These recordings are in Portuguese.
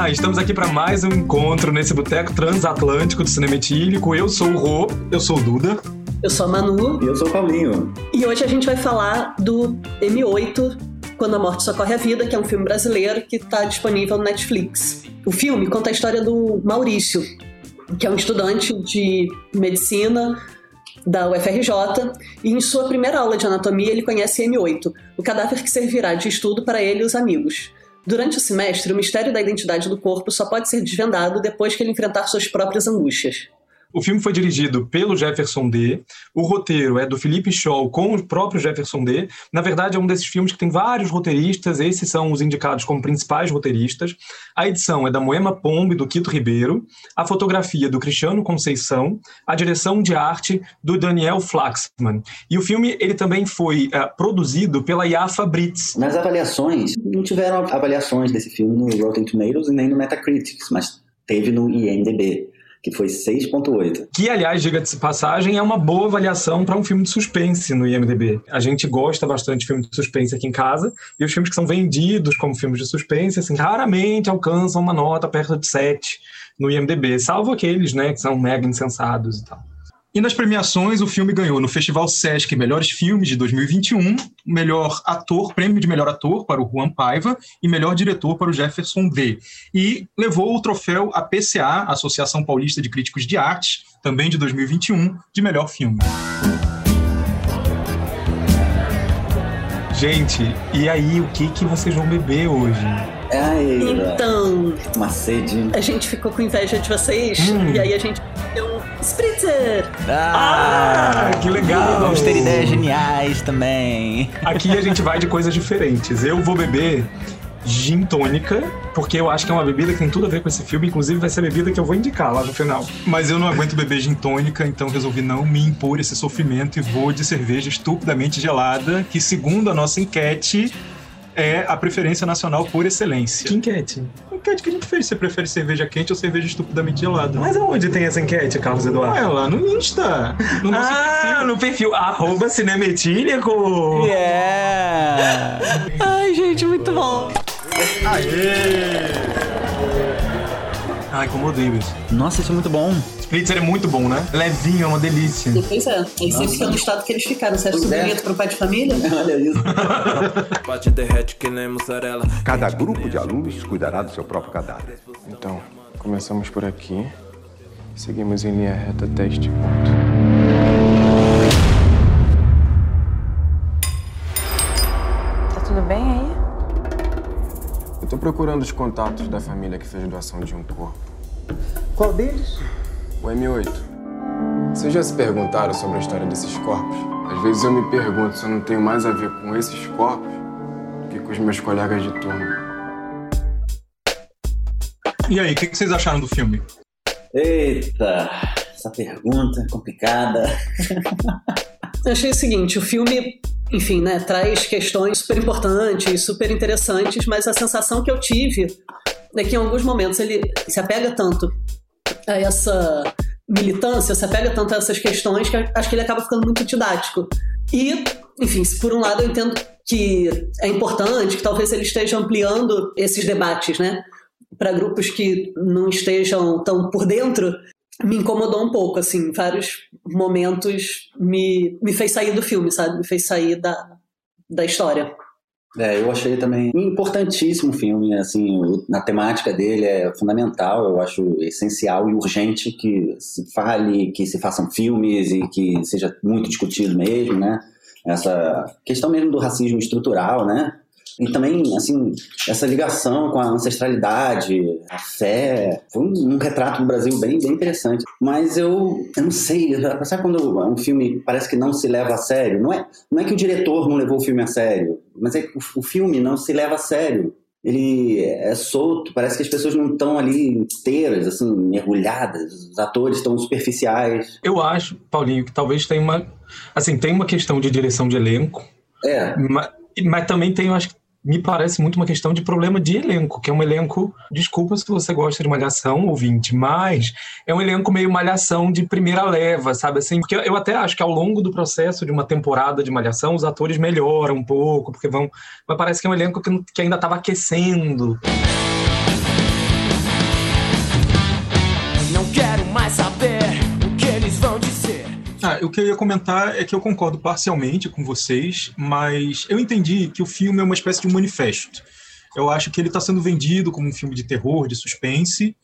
Olá, estamos aqui para mais um encontro nesse boteco transatlântico do cinema etílico. Eu sou o Rô, eu sou o Duda. Eu sou a Manu. E eu sou o Paulinho. E hoje a gente vai falar do M8, Quando a Morte Socorre a Vida, que é um filme brasileiro que está disponível no Netflix. O filme conta a história do Maurício, que é um estudante de medicina da UFRJ, e em sua primeira aula de anatomia ele conhece M8, o cadáver que servirá de estudo para ele e os amigos. Durante o semestre, o mistério da identidade do corpo só pode ser desvendado depois que ele enfrentar suas próprias angústias. O filme foi dirigido pelo Jefferson D. O roteiro é do Felipe Scholl com o próprio Jefferson D. Na verdade, é um desses filmes que tem vários roteiristas, esses são os indicados como principais roteiristas. A edição é da Moema Pombe, do Quito Ribeiro. A fotografia do Cristiano Conceição. A direção de arte do Daniel Flaxman. E o filme ele também foi uh, produzido pela Yafa Brits. Nas avaliações, não tiveram avaliações desse filme no Rotten Tomatoes e nem no Metacritic, mas teve no IMDb que foi 6.8. Que, aliás, diga-se passagem, é uma boa avaliação para um filme de suspense no IMDb. A gente gosta bastante de filme de suspense aqui em casa, e os filmes que são vendidos como filmes de suspense, assim, raramente alcançam uma nota perto de 7 no IMDb, salvo aqueles, né, que são mega insensados e tal. E nas premiações, o filme ganhou no Festival Sesc Melhores Filmes de 2021, melhor ator, prêmio de melhor ator para o Juan Paiva e melhor diretor para o Jefferson D. E levou o troféu APCA, Associação Paulista de Críticos de Arte, também de 2021, de melhor filme. Gente, e aí, o que, que vocês vão beber hoje? Ai, então, uma sede. A gente ficou com inveja de vocês hum. e aí a gente deu spritzer. Ah, ah que legal. Vamos ter ideias geniais também. Aqui a gente vai de coisas diferentes. Eu vou beber gin tônica, porque eu acho que é uma bebida que tem tudo a ver com esse filme, inclusive vai ser a bebida que eu vou indicar lá no final. Mas eu não aguento beber gin tônica, então resolvi não me impor esse sofrimento e vou de cerveja estupidamente gelada, que segundo a nossa enquete é a preferência nacional por excelência. Que enquete? enquete que a gente fez. Você prefere cerveja quente ou cerveja estupidamente gelada? Mas aonde tem essa enquete, Carlos Eduardo? É lá no Insta. No ah, perfil. no perfil arroba cinemetílico. Yeah! Ai, gente, muito bom. Aê! Ai, como odeio isso. Nossa, isso é muito bom. Spritzer é muito bom, né? Levinho, é uma delícia. Pois é. Eles sempre ficam no estado que eles ficaram. Você acha super é. pro pai de família? Olha isso. Cada grupo de alunos cuidará do seu próprio cadáver. Então, começamos por aqui. Seguimos em linha reta até este ponto. Tá tudo bem aí? Procurando os contatos da família que fez doação de um corpo. Qual deles? O M8. Vocês já se perguntaram sobre a história desses corpos? Às vezes eu me pergunto se eu não tenho mais a ver com esses corpos do que com os meus colegas de turma. E aí, o que vocês acharam do filme? Eita, essa pergunta é complicada. achei o seguinte, o filme, enfim, né, traz questões super importantes, super interessantes, mas a sensação que eu tive é que em alguns momentos ele se apega tanto a essa militância, se apega tanto a essas questões que acho que ele acaba ficando muito didático. E, enfim, por um lado eu entendo que é importante, que talvez ele esteja ampliando esses debates, né? Para grupos que não estejam tão por dentro, me incomodou um pouco, assim, vários momentos me, me fez sair do filme, sabe? Me fez sair da, da história. É, eu achei também importantíssimo o filme, assim, na temática dele é fundamental, eu acho essencial e urgente que se fale, que se façam filmes e que seja muito discutido mesmo, né? Essa questão mesmo do racismo estrutural, né? E também, assim, essa ligação com a ancestralidade, a fé, foi um, um retrato do Brasil bem, bem interessante. Mas eu, eu não sei, sabe quando um filme parece que não se leva a sério? Não é, não é que o diretor não levou o filme a sério, mas é que o, o filme não se leva a sério ele é solto, parece que as pessoas não estão ali inteiras, assim, mergulhadas, os atores estão superficiais. Eu acho, Paulinho, que talvez tenha uma, assim, tem uma questão de direção de elenco. É. Mas, mas também tem, eu acho que me parece muito uma questão de problema de elenco, que é um elenco, desculpa se você gosta de malhação, ouvinte, mas é um elenco meio malhação de primeira leva, sabe assim? Porque eu até acho que ao longo do processo de uma temporada de malhação, os atores melhoram um pouco, porque vão. Mas parece que é um elenco que, que ainda estava aquecendo. Não quero mais saber o que eu ia comentar é que eu concordo parcialmente com vocês, mas eu entendi que o filme é uma espécie de manifesto. Eu acho que ele está sendo vendido como um filme de terror, de suspense,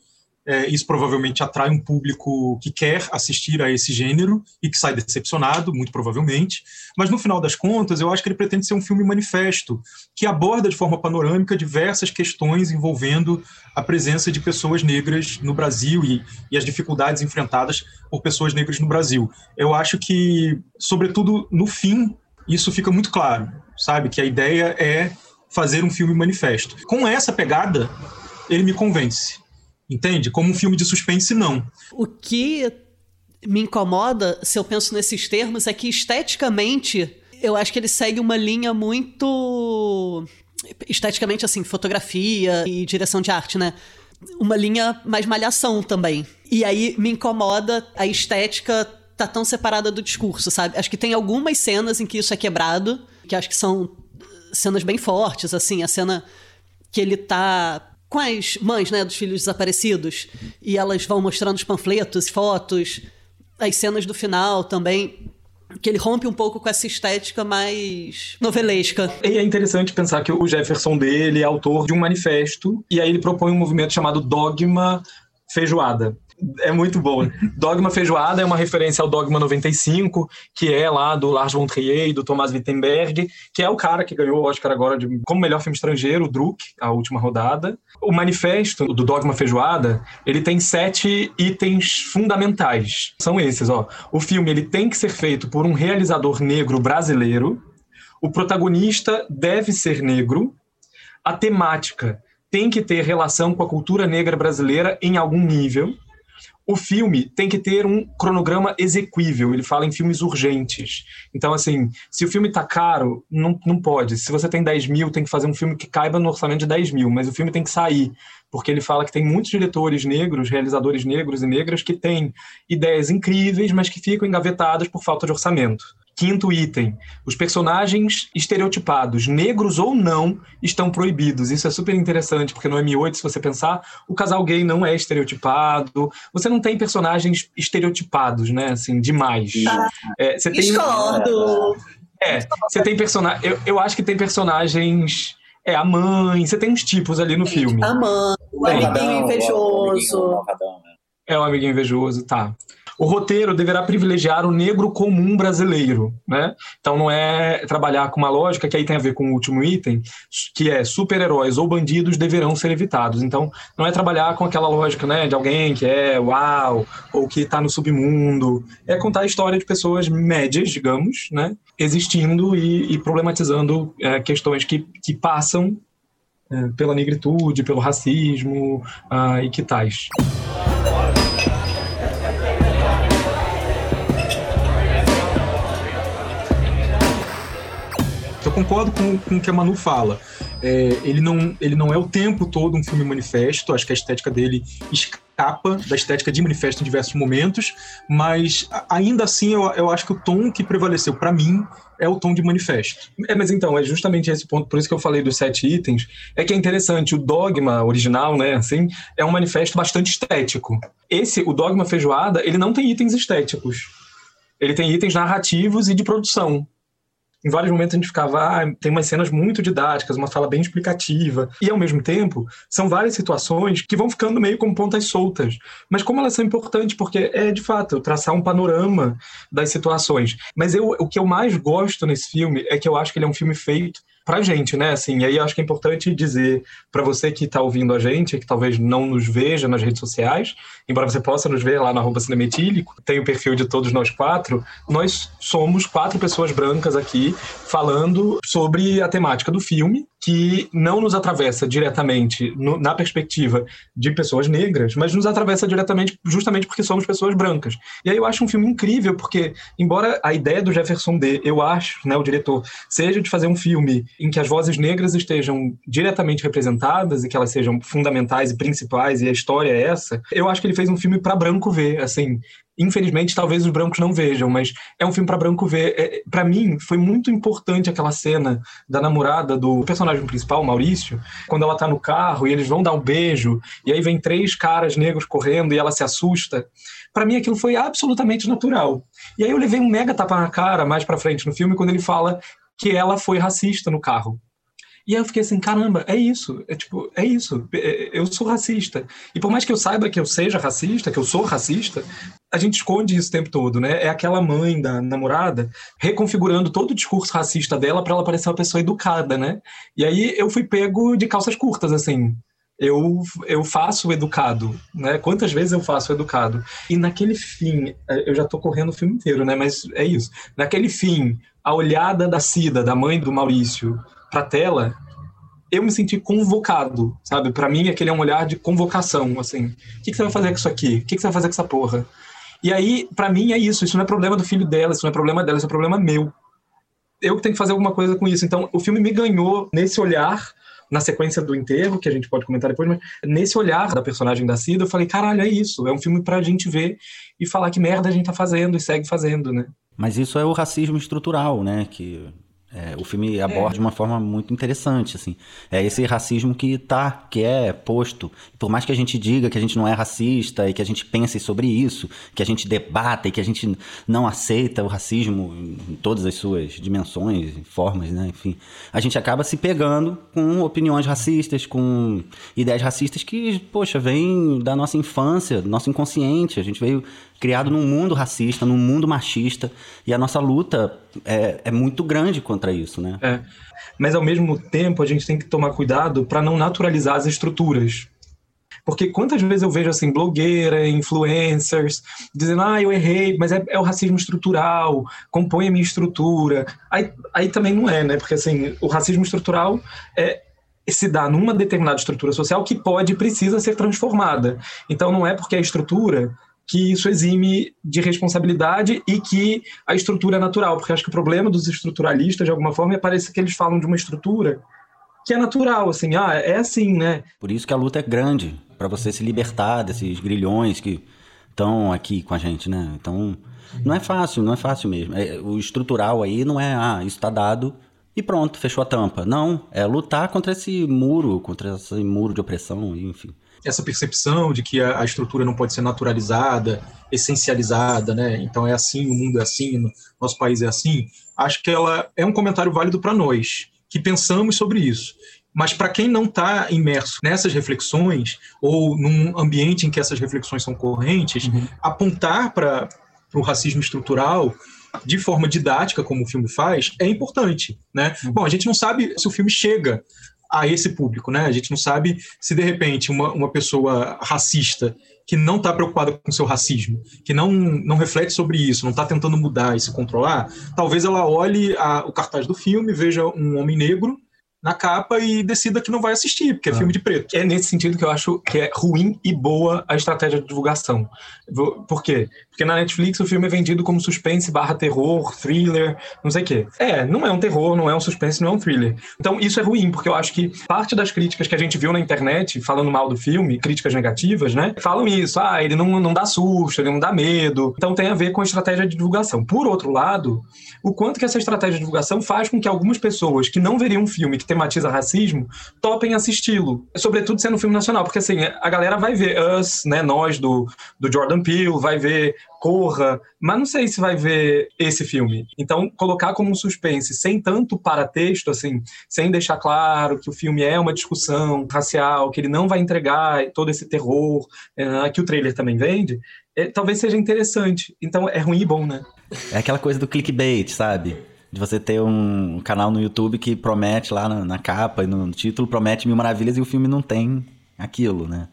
é, isso provavelmente atrai um público que quer assistir a esse gênero e que sai decepcionado, muito provavelmente. Mas no final das contas, eu acho que ele pretende ser um filme manifesto, que aborda de forma panorâmica diversas questões envolvendo a presença de pessoas negras no Brasil e, e as dificuldades enfrentadas por pessoas negras no Brasil. Eu acho que, sobretudo no fim, isso fica muito claro, sabe? Que a ideia é fazer um filme manifesto. Com essa pegada, ele me convence. Entende? Como um filme de suspense, não. O que me incomoda, se eu penso nesses termos, é que esteticamente eu acho que ele segue uma linha muito. Esteticamente, assim, fotografia e direção de arte, né? Uma linha mais malhação também. E aí me incomoda a estética tá tão separada do discurso, sabe? Acho que tem algumas cenas em que isso é quebrado, que acho que são cenas bem fortes, assim, a cena que ele tá com as mães né, dos filhos desaparecidos e elas vão mostrando os panfletos, fotos, as cenas do final também. Que ele rompe um pouco com essa estética mais novelesca. E é interessante pensar que o Jefferson dele é autor de um manifesto, e aí ele propõe um movimento chamado Dogma Feijoada é muito bom. Dogma Feijoada é uma referência ao Dogma 95, que é lá do Lars von Trier e do Thomas Wittenberg, que é o cara que ganhou o Oscar agora de, como melhor filme estrangeiro, o Druk, a última rodada. O manifesto do Dogma Feijoada, ele tem sete itens fundamentais. São esses, ó. O filme ele tem que ser feito por um realizador negro brasileiro. O protagonista deve ser negro. A temática tem que ter relação com a cultura negra brasileira em algum nível o filme tem que ter um cronograma exequível, ele fala em filmes urgentes. Então, assim, se o filme tá caro, não, não pode. Se você tem 10 mil, tem que fazer um filme que caiba no orçamento de 10 mil, mas o filme tem que sair, porque ele fala que tem muitos diretores negros, realizadores negros e negras que têm ideias incríveis, mas que ficam engavetadas por falta de orçamento. Quinto item: os personagens estereotipados, negros ou não, estão proibidos. Isso é super interessante, porque no M8, se você pensar, o casal gay não é estereotipado. Você não tem personagens estereotipados, né? Assim, demais. Ah, é, você tem... Discordo! É, você tem personagens. Eu, eu acho que tem personagens. É, a mãe, você tem uns tipos ali no filme. A mãe, o amiguinho invejoso. É o amiguinho invejoso, tá o roteiro deverá privilegiar o negro comum brasileiro, né? Então não é trabalhar com uma lógica que aí tem a ver com o último item, que é super-heróis ou bandidos deverão ser evitados. Então não é trabalhar com aquela lógica, né, de alguém que é uau ou que está no submundo. É contar a história de pessoas médias, digamos, né, existindo e, e problematizando é, questões que, que passam é, pela negritude, pelo racismo uh, e que tais. Concordo com, com o que a Manu fala. É, ele, não, ele não é o tempo todo um filme manifesto, acho que a estética dele escapa da estética de manifesto em diversos momentos, mas ainda assim eu, eu acho que o tom que prevaleceu para mim é o tom de manifesto. É, mas então, é justamente esse ponto, por isso que eu falei dos sete itens, é que é interessante, o dogma original, né, assim, é um manifesto bastante estético. Esse, o dogma feijoada, ele não tem itens estéticos. Ele tem itens narrativos e de produção em vários momentos a gente ficava, ah, tem umas cenas muito didáticas, uma fala bem explicativa. E ao mesmo tempo, são várias situações que vão ficando meio como pontas soltas. Mas como elas são importantes, porque é de fato traçar um panorama das situações. Mas eu, o que eu mais gosto nesse filme é que eu acho que ele é um filme feito pra gente, né? Assim, e aí acho que é importante dizer para você que está ouvindo a gente, que talvez não nos veja nas redes sociais, embora você possa nos ver lá no arroba cinemetílico, tem o perfil de todos nós quatro, nós somos quatro pessoas brancas aqui falando sobre a temática do filme, que não nos atravessa diretamente no, na perspectiva de pessoas negras, mas nos atravessa diretamente justamente porque somos pessoas brancas. E aí eu acho um filme incrível, porque, embora a ideia do Jefferson D, eu acho, né, o diretor, seja de fazer um filme em que as vozes negras estejam diretamente representadas e que elas sejam fundamentais e principais, e a história é essa, eu acho que ele fez um filme para branco ver, assim. Infelizmente, talvez os brancos não vejam, mas é um filme para branco ver. É, para mim, foi muito importante aquela cena da namorada do personagem principal, Maurício, quando ela tá no carro e eles vão dar um beijo, e aí vem três caras negros correndo e ela se assusta. Para mim, aquilo foi absolutamente natural. E aí eu levei um mega tapa na cara mais para frente no filme quando ele fala que ela foi racista no carro. E aí eu fiquei assim, caramba, é isso, é tipo, é isso, é, eu sou racista. E por mais que eu saiba que eu seja racista, que eu sou racista, a gente esconde isso o tempo todo, né? É aquela mãe da namorada reconfigurando todo o discurso racista dela para ela parecer uma pessoa educada, né? E aí eu fui pego de calças curtas, assim. Eu, eu faço educado, né? Quantas vezes eu faço educado? E naquele fim, é, eu já tô correndo o filme inteiro, né? Mas é isso. Naquele fim, a olhada da Cida, da mãe do Maurício, pra tela, eu me senti convocado, sabe? Para mim, aquele é um olhar de convocação, assim. O que, que você vai fazer com isso aqui? O que, que você vai fazer com essa porra? E aí, para mim, é isso. Isso não é problema do filho dela, isso não é problema dela, isso é problema meu. Eu que tenho que fazer alguma coisa com isso. Então, o filme me ganhou nesse olhar, na sequência do enterro, que a gente pode comentar depois, mas nesse olhar da personagem da Cida, eu falei, caralho, é isso. É um filme pra gente ver e falar que merda a gente tá fazendo e segue fazendo, né? Mas isso é o racismo estrutural, né? Que é, o filme aborda é. de uma forma muito interessante, assim. É esse racismo que tá, que é posto. Por mais que a gente diga que a gente não é racista e que a gente pense sobre isso, que a gente debata e que a gente não aceita o racismo em todas as suas dimensões, formas, né? Enfim, a gente acaba se pegando com opiniões racistas, com ideias racistas que, poxa, vêm da nossa infância, do nosso inconsciente. A gente veio criado num mundo racista, num mundo machista, e a nossa luta é, é muito grande contra isso, né? É. Mas ao mesmo tempo a gente tem que tomar cuidado para não naturalizar as estruturas. Porque quantas vezes eu vejo assim, blogueira, influencers, dizendo, ah, eu errei, mas é, é o racismo estrutural, compõe a minha estrutura. Aí, aí também não é, né? Porque assim, o racismo estrutural é, se dá numa determinada estrutura social que pode e precisa ser transformada. Então não é porque a estrutura que isso exime de responsabilidade e que a estrutura é natural, porque acho que o problema dos estruturalistas, de alguma forma, é parecer que eles falam de uma estrutura que é natural, assim, ah, é assim, né? Por isso que a luta é grande, para você se libertar desses grilhões que estão aqui com a gente, né? Então, não é fácil, não é fácil mesmo. É, o estrutural aí não é, ah, isso está dado e pronto, fechou a tampa. Não, é lutar contra esse muro, contra esse muro de opressão, enfim essa percepção de que a, a, estrutura não pode ser naturalizada, essencializada, né? Então é assim, o mundo é assim, no, nosso país é assim. Acho que ela é um comentário válido para nós que pensamos sobre isso. Mas para quem não está imerso nessas reflexões ou num ambiente em que essas reflexões são correntes, uhum. apontar para o racismo estrutural de forma didática, como o filme faz, é importante, né? Uhum. Bom, a gente não sabe se o filme chega a esse público, né? A gente não sabe se de repente uma, uma pessoa racista que não está preocupada com seu racismo, que não, não reflete sobre isso, não está tentando mudar e se controlar, talvez ela olhe a, o cartaz do filme, veja um homem negro na capa e decida que não vai assistir, porque é ah. filme de preto. É nesse sentido que eu acho que é ruim e boa a estratégia de divulgação. Por quê? Porque na Netflix o filme é vendido como suspense barra terror, thriller, não sei o quê. É, não é um terror, não é um suspense, não é um thriller. Então isso é ruim, porque eu acho que parte das críticas que a gente viu na internet, falando mal do filme, críticas negativas, né? Falam isso, ah, ele não, não dá susto, ele não dá medo. Então tem a ver com a estratégia de divulgação. Por outro lado, o quanto que essa estratégia de divulgação faz com que algumas pessoas que não veriam um filme que tematiza racismo topem assisti-lo. Sobretudo sendo um filme nacional, porque assim, a galera vai ver Us, né, nós do, do Jordan Peele, vai ver Corra, mas não sei se vai ver esse filme. Então, colocar como um suspense, sem tanto paratexto, assim, sem deixar claro que o filme é uma discussão racial, que ele não vai entregar todo esse terror é, que o trailer também vende, é, talvez seja interessante. Então, é ruim e bom, né? É aquela coisa do clickbait, sabe? De você ter um canal no YouTube que promete lá na, na capa e no título, promete mil maravilhas e o filme não tem aquilo, né?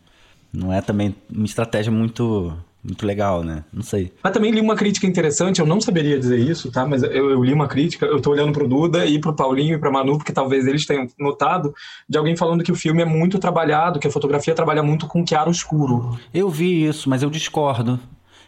Não é também uma estratégia muito muito legal, né? Não sei. Mas também li uma crítica interessante, eu não saberia dizer isso, tá? Mas eu, eu li uma crítica, eu tô olhando pro Duda e pro Paulinho e pra Manu, porque talvez eles tenham notado, de alguém falando que o filme é muito trabalhado, que a fotografia trabalha muito com chiaro escuro. Eu vi isso, mas eu discordo.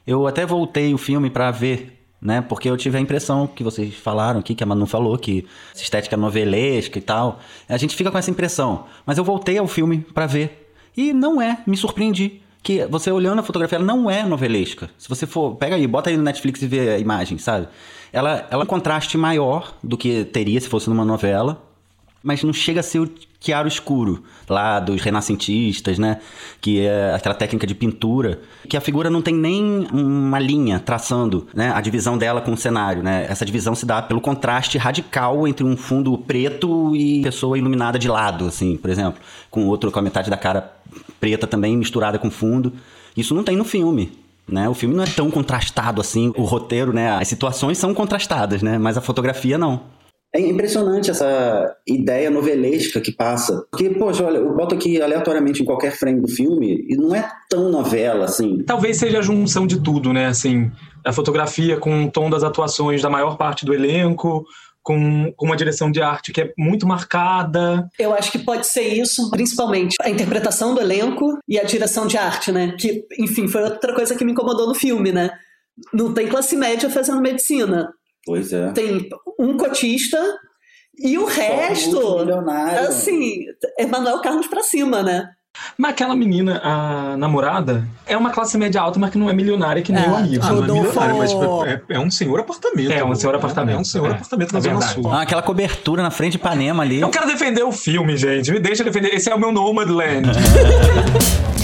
Eu até voltei o filme para ver né? Porque eu tive a impressão que vocês falaram aqui, que a Manu falou, que essa estética novelesca e tal. A gente fica com essa impressão. Mas eu voltei ao filme para ver. E não é, me surpreendi. Que você olhando a fotografia, ela não é novelesca. Se você for, pega aí, bota aí no Netflix e vê a imagem, sabe? Ela, ela é um contraste maior do que teria se fosse numa novela mas não chega a ser o chiaro escuro lá dos renascentistas, né? Que é aquela técnica de pintura, que a figura não tem nem uma linha traçando, né? A divisão dela com o cenário, né? Essa divisão se dá pelo contraste radical entre um fundo preto e pessoa iluminada de lado, assim, por exemplo, com outro com a metade da cara preta também misturada com fundo. Isso não tem no filme. Né? O filme não é tão contrastado assim, o roteiro, né? As situações são contrastadas, né? Mas a fotografia não. É impressionante essa ideia novelesca que passa. Porque, poxa, olha, eu boto aqui aleatoriamente em qualquer frame do filme e não é tão novela assim. Talvez seja a junção de tudo, né? Assim, a fotografia com o tom das atuações da maior parte do elenco, com, com, uma direção de arte que é muito marcada. Eu acho que pode ser isso, principalmente a interpretação do elenco e a direção de arte, né? Que, enfim, foi outra coisa que me incomodou no filme, né? Não tem classe média fazendo medicina. Pois é. Tem um cotista e o Só resto, assim, é Manuel Carlos pra cima, né? Mas aquela menina, a namorada, é uma classe média alta, mas que não é milionária que nem é, o amigo. Ah, não é milionário, mas é, é, um senhor apartamento. É um senhor apartamento. É um senhor é, apartamento na Zona Sul. Ah, aquela cobertura na frente de Ipanema ali. Eu quero defender o filme, gente. Me deixa defender. Esse é o meu Nomadland.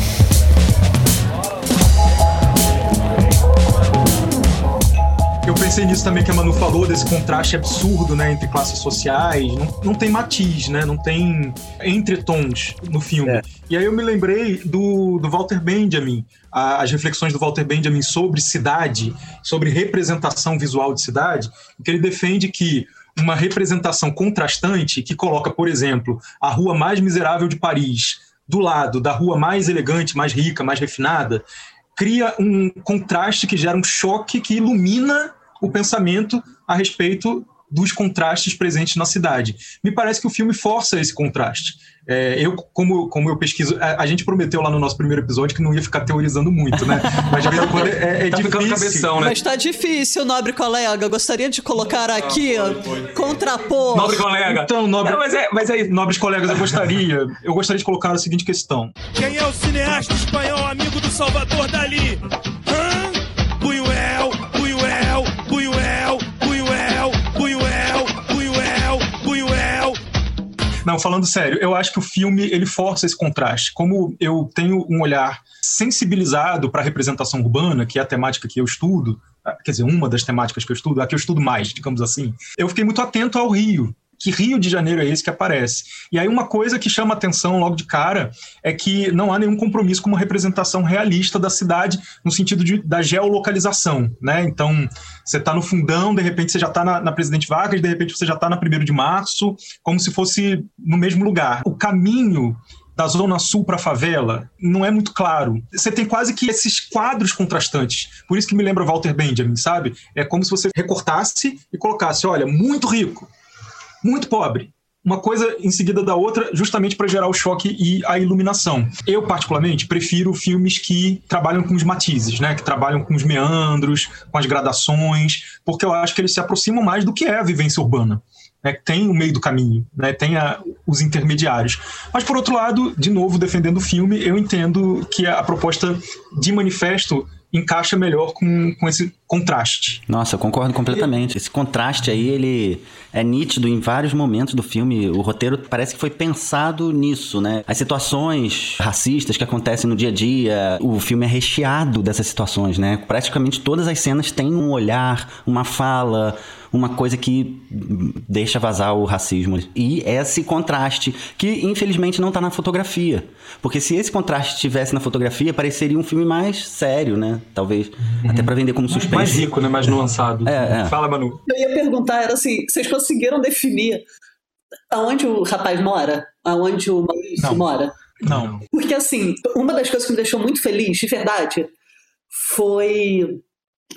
pensei nisso também que a Manu falou, desse contraste absurdo, né, entre classes sociais. Não, não tem matiz, né? Não tem entretons no filme. É. E aí eu me lembrei do, do Walter Benjamin, as reflexões do Walter Benjamin sobre cidade, sobre representação visual de cidade, que ele defende que uma representação contrastante que coloca, por exemplo, a rua mais miserável de Paris do lado da rua mais elegante, mais rica, mais refinada, cria um contraste que gera um choque que ilumina o pensamento a respeito dos contrastes presentes na cidade. Me parece que o filme força esse contraste. É, eu, como, como eu pesquiso, a, a, gente prometeu lá no nosso primeiro episódio que não ia ficar teorizando muito, né? Mas de vez em quando é, é tá difícil. Cabeção, né? Mas tá difícil, nobre colega. Gostaria de colocar ah, aqui, foi. contrapor. Nobre colega. Então, nobre. Não, mas, é, mas aí, nobres colegas, eu gostaria, eu gostaria de colocar a seguinte questão. Quem é o cineasta espanhol amigo do Salvador Dali? Não, falando sério, eu acho que o filme ele força esse contraste. Como eu tenho um olhar sensibilizado para a representação urbana, que é a temática que eu estudo, quer dizer, uma das temáticas que eu estudo, a que eu estudo mais, digamos assim, eu fiquei muito atento ao Rio, que Rio de Janeiro é esse que aparece. E aí uma coisa que chama atenção logo de cara é que não há nenhum compromisso com uma representação realista da cidade no sentido de, da geolocalização, né? Então, você está no fundão, de repente você já está na, na, Presidente Vargas, de repente você já está na 1 de março, como se fosse no mesmo lugar. O caminho da zona sul para a favela não é muito claro. Você tem quase que esses quadros contrastantes. Por isso que me lembra Walter Benjamin, sabe? É como se você recortasse e colocasse, olha, muito rico, muito pobre. Uma coisa em seguida da outra, justamente para gerar o choque e a iluminação. Eu, particularmente, prefiro filmes que trabalham com os matizes, né? que trabalham com os meandros, com as gradações, porque eu acho que eles se aproximam mais do que é a vivência urbana. Né, tem o meio do caminho, né, tem a, os intermediários. Mas, por outro lado, de novo, defendendo o filme, eu entendo que a proposta de manifesto encaixa melhor com, com esse contraste. Nossa, eu concordo completamente. Esse contraste aí, ele é nítido em vários momentos do filme. O roteiro parece que foi pensado nisso, né? As situações racistas que acontecem no dia a dia, o filme é recheado dessas situações, né? Praticamente todas as cenas têm um olhar, uma fala, uma coisa que deixa vazar o racismo. E esse contraste, que infelizmente não está na fotografia. Porque se esse contraste estivesse na fotografia, pareceria um filme mais sério, né? Talvez. Uhum. Até para vender como suspense. Mais rico, né? Mais nuançado. É, é. Fala, Manu. Eu ia perguntar, era assim, vocês conseguiram definir aonde o rapaz mora? Aonde o Maurício não. mora? Não. Porque, assim, uma das coisas que me deixou muito feliz, de verdade, foi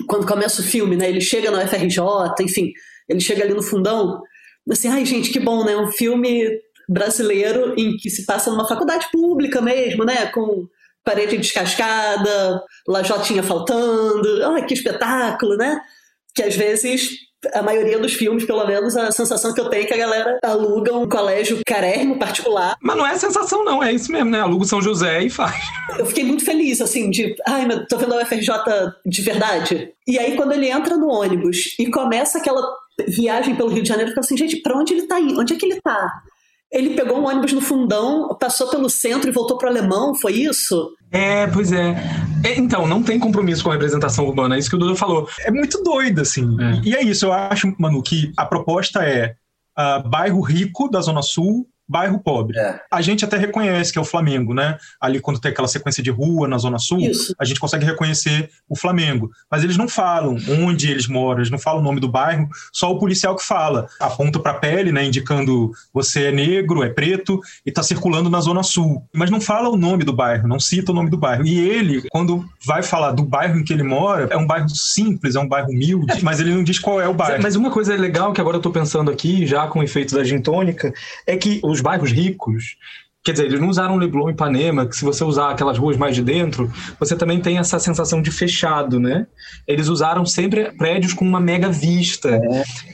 quando começa o filme, né? Ele chega na UFRJ, enfim, ele chega ali no fundão, assim, ai gente, que bom, né? Um filme brasileiro em que se passa numa faculdade pública mesmo, né? Com parede descascada, lajotinha faltando, ai que espetáculo, né? que às vezes a maioria dos filmes, pelo menos, a sensação que eu tenho é que a galera aluga um colégio carérrimo particular. Mas não é sensação, não, é isso mesmo, né? Aluga o São José e faz. Eu fiquei muito feliz, assim, de. Ai, mas tô vendo a UFRJ de verdade. E aí, quando ele entra no ônibus e começa aquela viagem pelo Rio de Janeiro, eu fico assim, gente, pra onde ele tá indo? Onde é que ele tá? Ele pegou um ônibus no fundão, passou pelo centro e voltou pro alemão, foi isso? É, pois é. é. Então, não tem compromisso com a representação urbana, é isso que o Dudu falou. É muito doido, assim. É. E é isso, eu acho, Manu, que a proposta é uh, bairro rico da Zona Sul bairro pobre. É. A gente até reconhece que é o Flamengo, né? Ali quando tem aquela sequência de rua na Zona Sul, Isso. a gente consegue reconhecer o Flamengo. Mas eles não falam onde eles moram, eles não falam o nome do bairro, só o policial que fala. Aponta para a pele, né? Indicando você é negro, é preto e está circulando na Zona Sul. Mas não fala o nome do bairro, não cita o nome do bairro. E ele, quando vai falar do bairro em que ele mora, é um bairro simples, é um bairro humilde, mas ele não diz qual é o bairro. Mas uma coisa legal que agora eu tô pensando aqui, já com o efeito da gin tônica, é que os bairros ricos, quer dizer, eles não usaram Leblon e Ipanema, que se você usar aquelas ruas mais de dentro, você também tem essa sensação de fechado, né? Eles usaram sempre prédios com uma mega vista,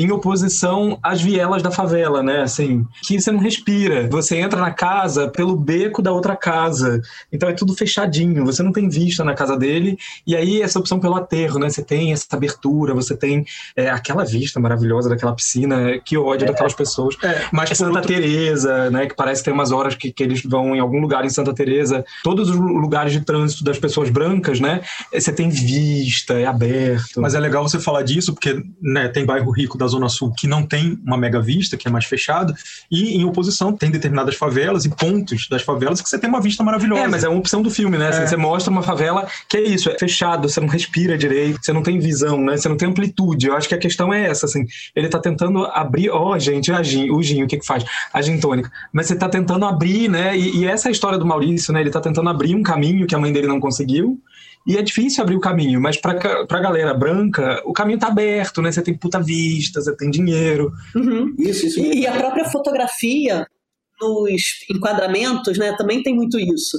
em oposição às vielas da favela, né? Assim, que você não respira. Você entra na casa pelo beco da outra casa. Então é tudo fechadinho, você não tem vista na casa dele. E aí essa opção pelo aterro, né? Você tem essa abertura, você tem é, aquela vista maravilhosa daquela piscina, que ódio daquelas pessoas. mas É Santa outro- Teresa, né? Que parece ter umas horas que, que eles vão em algum lugar em Santa Teresa. Todos os lugares de trânsito das pessoas brancas, né? Você tem vista, é aberto. Mas é legal você falar disso, porque né, tem bairro rico da Zona Sul que não tem uma mega vista, que é mais fechado, e em oposição tem determinadas favelas e pontos das favelas que você tem uma vista maravilhosa. É, mas é uma opção do filme, né? Assim, É. Você mostra uma favela que é isso, é fechado, você não respira direito, você não tem visão, né? Você não tem amplitude. Eu acho que a questão é essa, assim. Ele tá tentando abrir. Ó, gente, a gin, o gin, o que que faz? A gin tônica. Mas você tá tentando abrir, né? E, e essa é a história do Maurício, né? Ele tá tentando abrir um caminho que a mãe dele não conseguiu. E é difícil abrir o caminho, mas pra, ca- pra galera branca, o caminho tá aberto, né? Você tem puta vista, você tem dinheiro. Uhum. Isso, isso E, e a própria fotografia nos enquadramentos, né, também tem muito isso.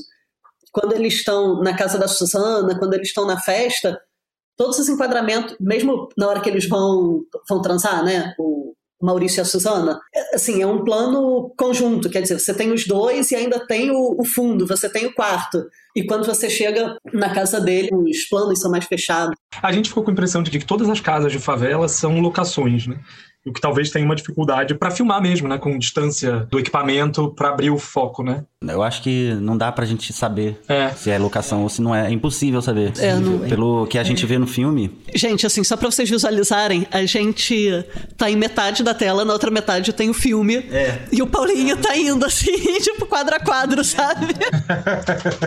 Quando eles estão na casa da Susana, quando eles estão na festa, todos os enquadramentos, mesmo na hora que eles vão, vão transar, né, o Maurício e a Susana, é, assim, é um plano conjunto, quer dizer, você tem os dois e ainda tem o, o fundo, você tem o quarto. E quando você chega na casa dele, os planos são mais fechados. A gente ficou com a impressão de que todas as casas de favela são locações, né? O que talvez tenha uma dificuldade para filmar mesmo, né? Com distância do equipamento para abrir o foco, né? Eu acho que não dá pra gente saber É. se é locação ou se não é. É impossível saber. É, não- Pelo que a gente vê no filme, Gente, assim, só pra vocês visualizarem, a gente tá em metade da tela, na outra metade tem o filme. É. E o Paulinho tá indo assim, tipo, quadro a quadro, sabe?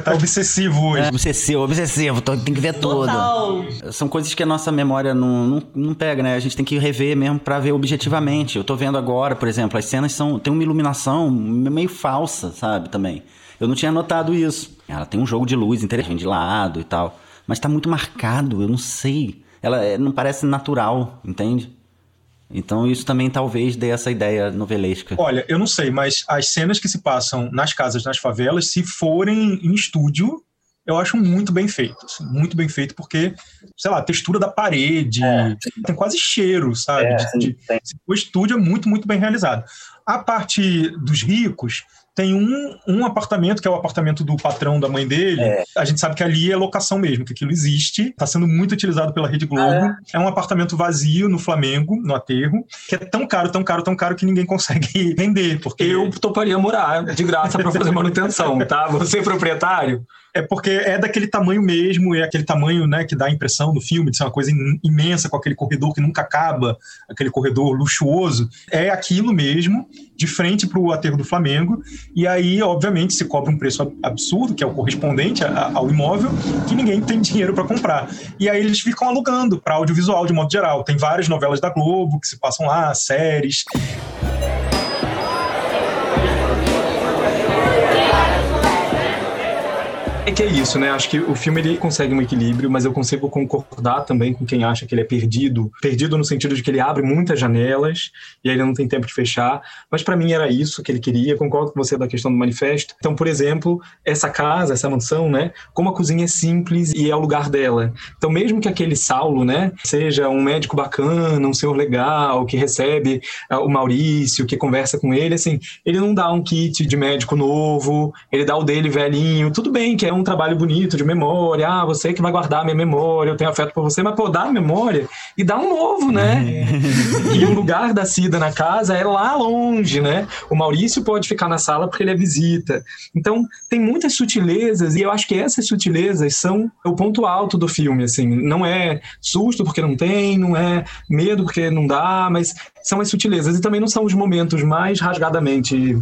Tá obsessivo hoje. É obsessivo, obsessivo, tô- tem que ver tudo. Total. São coisas que a nossa memória não, não, não pega, né? A gente tem que rever mesmo pra ver objetivamente. Eu tô vendo agora, por exemplo, as cenas são. tem uma iluminação meio falsa, sabe? Também. Eu não tinha notado isso. Ela tem um jogo de luz interessante de lado e tal. Mas tá muito marcado, eu não sei. Ela é, não parece natural, entende? Então isso também talvez dê essa ideia novelesca. Olha, eu não sei, mas as cenas que se passam nas casas, nas favelas, se forem em estúdio, eu acho muito bem feito. assim, muito bem feito, porque, sei lá, a textura da parede, tem quase cheiro, sabe? É, de- de- tem. o estúdio é muito, muito bem realizado. A parte dos ricos tem um, um apartamento, que é o apartamento do patrão da mãe dele. A gente sabe que ali é locação mesmo, que aquilo existe. Está sendo muito utilizado pela Rede Globo. é. um apartamento vazio no Flamengo, no aterro, que é tão caro, tão caro, tão caro que ninguém consegue vender. Porque Eu toparia morar de graça para fazer manutenção, tá? Você proprietário? É porque é daquele tamanho mesmo, é aquele tamanho né, que dá a impressão no filme de ser uma coisa im- imensa, com aquele corredor que nunca acaba, aquele corredor luxuoso. É aquilo mesmo, de frente para o aterro do Flamengo. E aí, obviamente, se cobra um preço ab- absurdo, que é o correspondente ao imóvel, que ninguém tem dinheiro para comprar. E aí eles ficam alugando para audiovisual de modo geral. Tem várias novelas da Globo que se passam lá, séries. Que é isso, né? Acho que o filme ele consegue um equilíbrio, mas eu consigo concordar também com quem acha que ele é perdido. Perdido no sentido de que ele abre muitas janelas e aí ele não tem tempo de fechar. Mas para mim era isso que ele queria. Concordo com você da questão do manifesto. Então, por exemplo, essa casa, essa mansão, né? Como a cozinha é simples e é o lugar dela. Então, mesmo que aquele Saulo, né, seja um médico bacana, um senhor legal, que recebe uh, o Maurício, que conversa com ele, assim, ele não dá um kit de médico novo, ele dá o dele velhinho. Tudo bem que é um trabalho bonito de memória. Ah, você que vai guardar a minha memória, eu tenho afeto por você, mas pô, dá a memória e dá um novo, né? e o lugar da Cida na casa é lá longe, né? O Maurício pode ficar na sala porque ele é visita. Então, tem muitas sutilezas e eu acho que essas sutilezas são o ponto alto do filme, assim. Não é susto porque não tem, não é medo porque não dá, mas são as sutilezas e também não são os momentos mais rasgadamente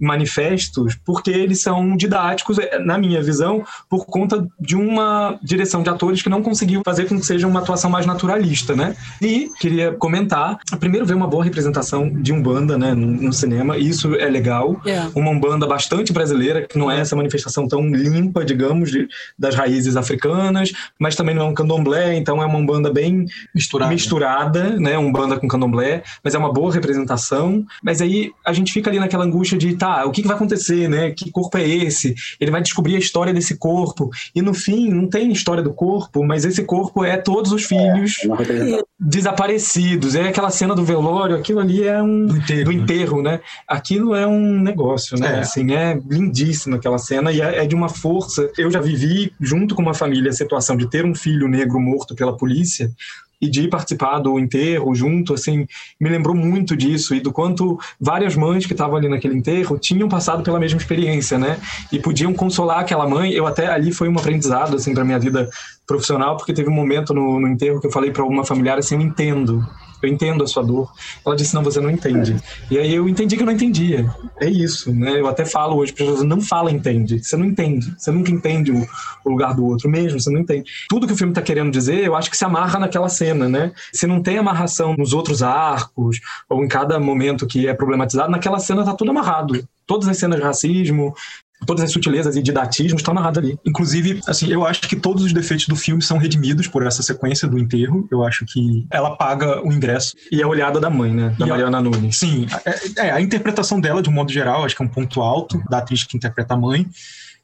manifestos, porque eles são didáticos, eh, na minha visão, por conta de uma direção de atores que não conseguiu fazer com que seja uma atuação mais naturalista, né? E queria comentar, primeiro ver uma boa representação de Umbanda, né, no, no cinema, isso é legal. Yeah. Uma Umbanda bastante brasileira, que não é essa manifestação tão limpa, digamos, de, das raízes africanas, mas também não é um candomblé, então é uma Umbanda bem Misturada. misturada, né, Umbanda com candomblé, mas é uma boa representação. Mas aí a gente fica ali naquela angústia de tá, o que, que vai acontecer, né? Que corpo é esse? Ele vai descobrir a história desse corpo. E no fim, não tem história do corpo, mas esse corpo é todos os filhos É uma representação. desaparecidos. É aquela cena do velório, aquilo ali é um. Do enterro, do né? enterro, né? Aquilo é um negócio, né? É. Assim, é lindíssima aquela cena e é, é de uma força. Eu já vivi, junto com uma família, a situação de ter um filho negro morto pela polícia e de participar do enterro junto, assim, me lembrou muito disso e do quanto várias mães que estavam ali naquele enterro tinham passado pela mesma experiência, né? E podiam consolar aquela mãe. Eu até ali foi um aprendizado, assim, para minha vida profissional, porque teve um momento no, no enterro que eu falei para uma familiar assim: eu entendo, eu entendo a sua dor. Ela disse: não, você não entende. E aí eu entendi que eu não entendia. É isso, né? Eu até falo hoje para pessoas: não fala, entende. Você não entende. Você nunca entende o, lugar do outro mesmo, você não entende. Tudo que o filme tá querendo dizer, eu acho que se amarra naquela cena, né? Se não tem amarração nos outros arcos, ou em cada momento que é problematizado, naquela cena tá tudo amarrado. Todas as cenas de racismo, todas as sutilezas e didatismos estão amarrados ali. Inclusive, assim, eu acho que todos os defeitos do filme são redimidos por essa sequência do enterro. Eu acho que ela paga o ingresso. E a olhada da mãe, né? Da E a- Mariana Nunes. Sim, é, é, a interpretação dela, de um modo geral, acho que é um ponto alto da atriz que interpreta a mãe.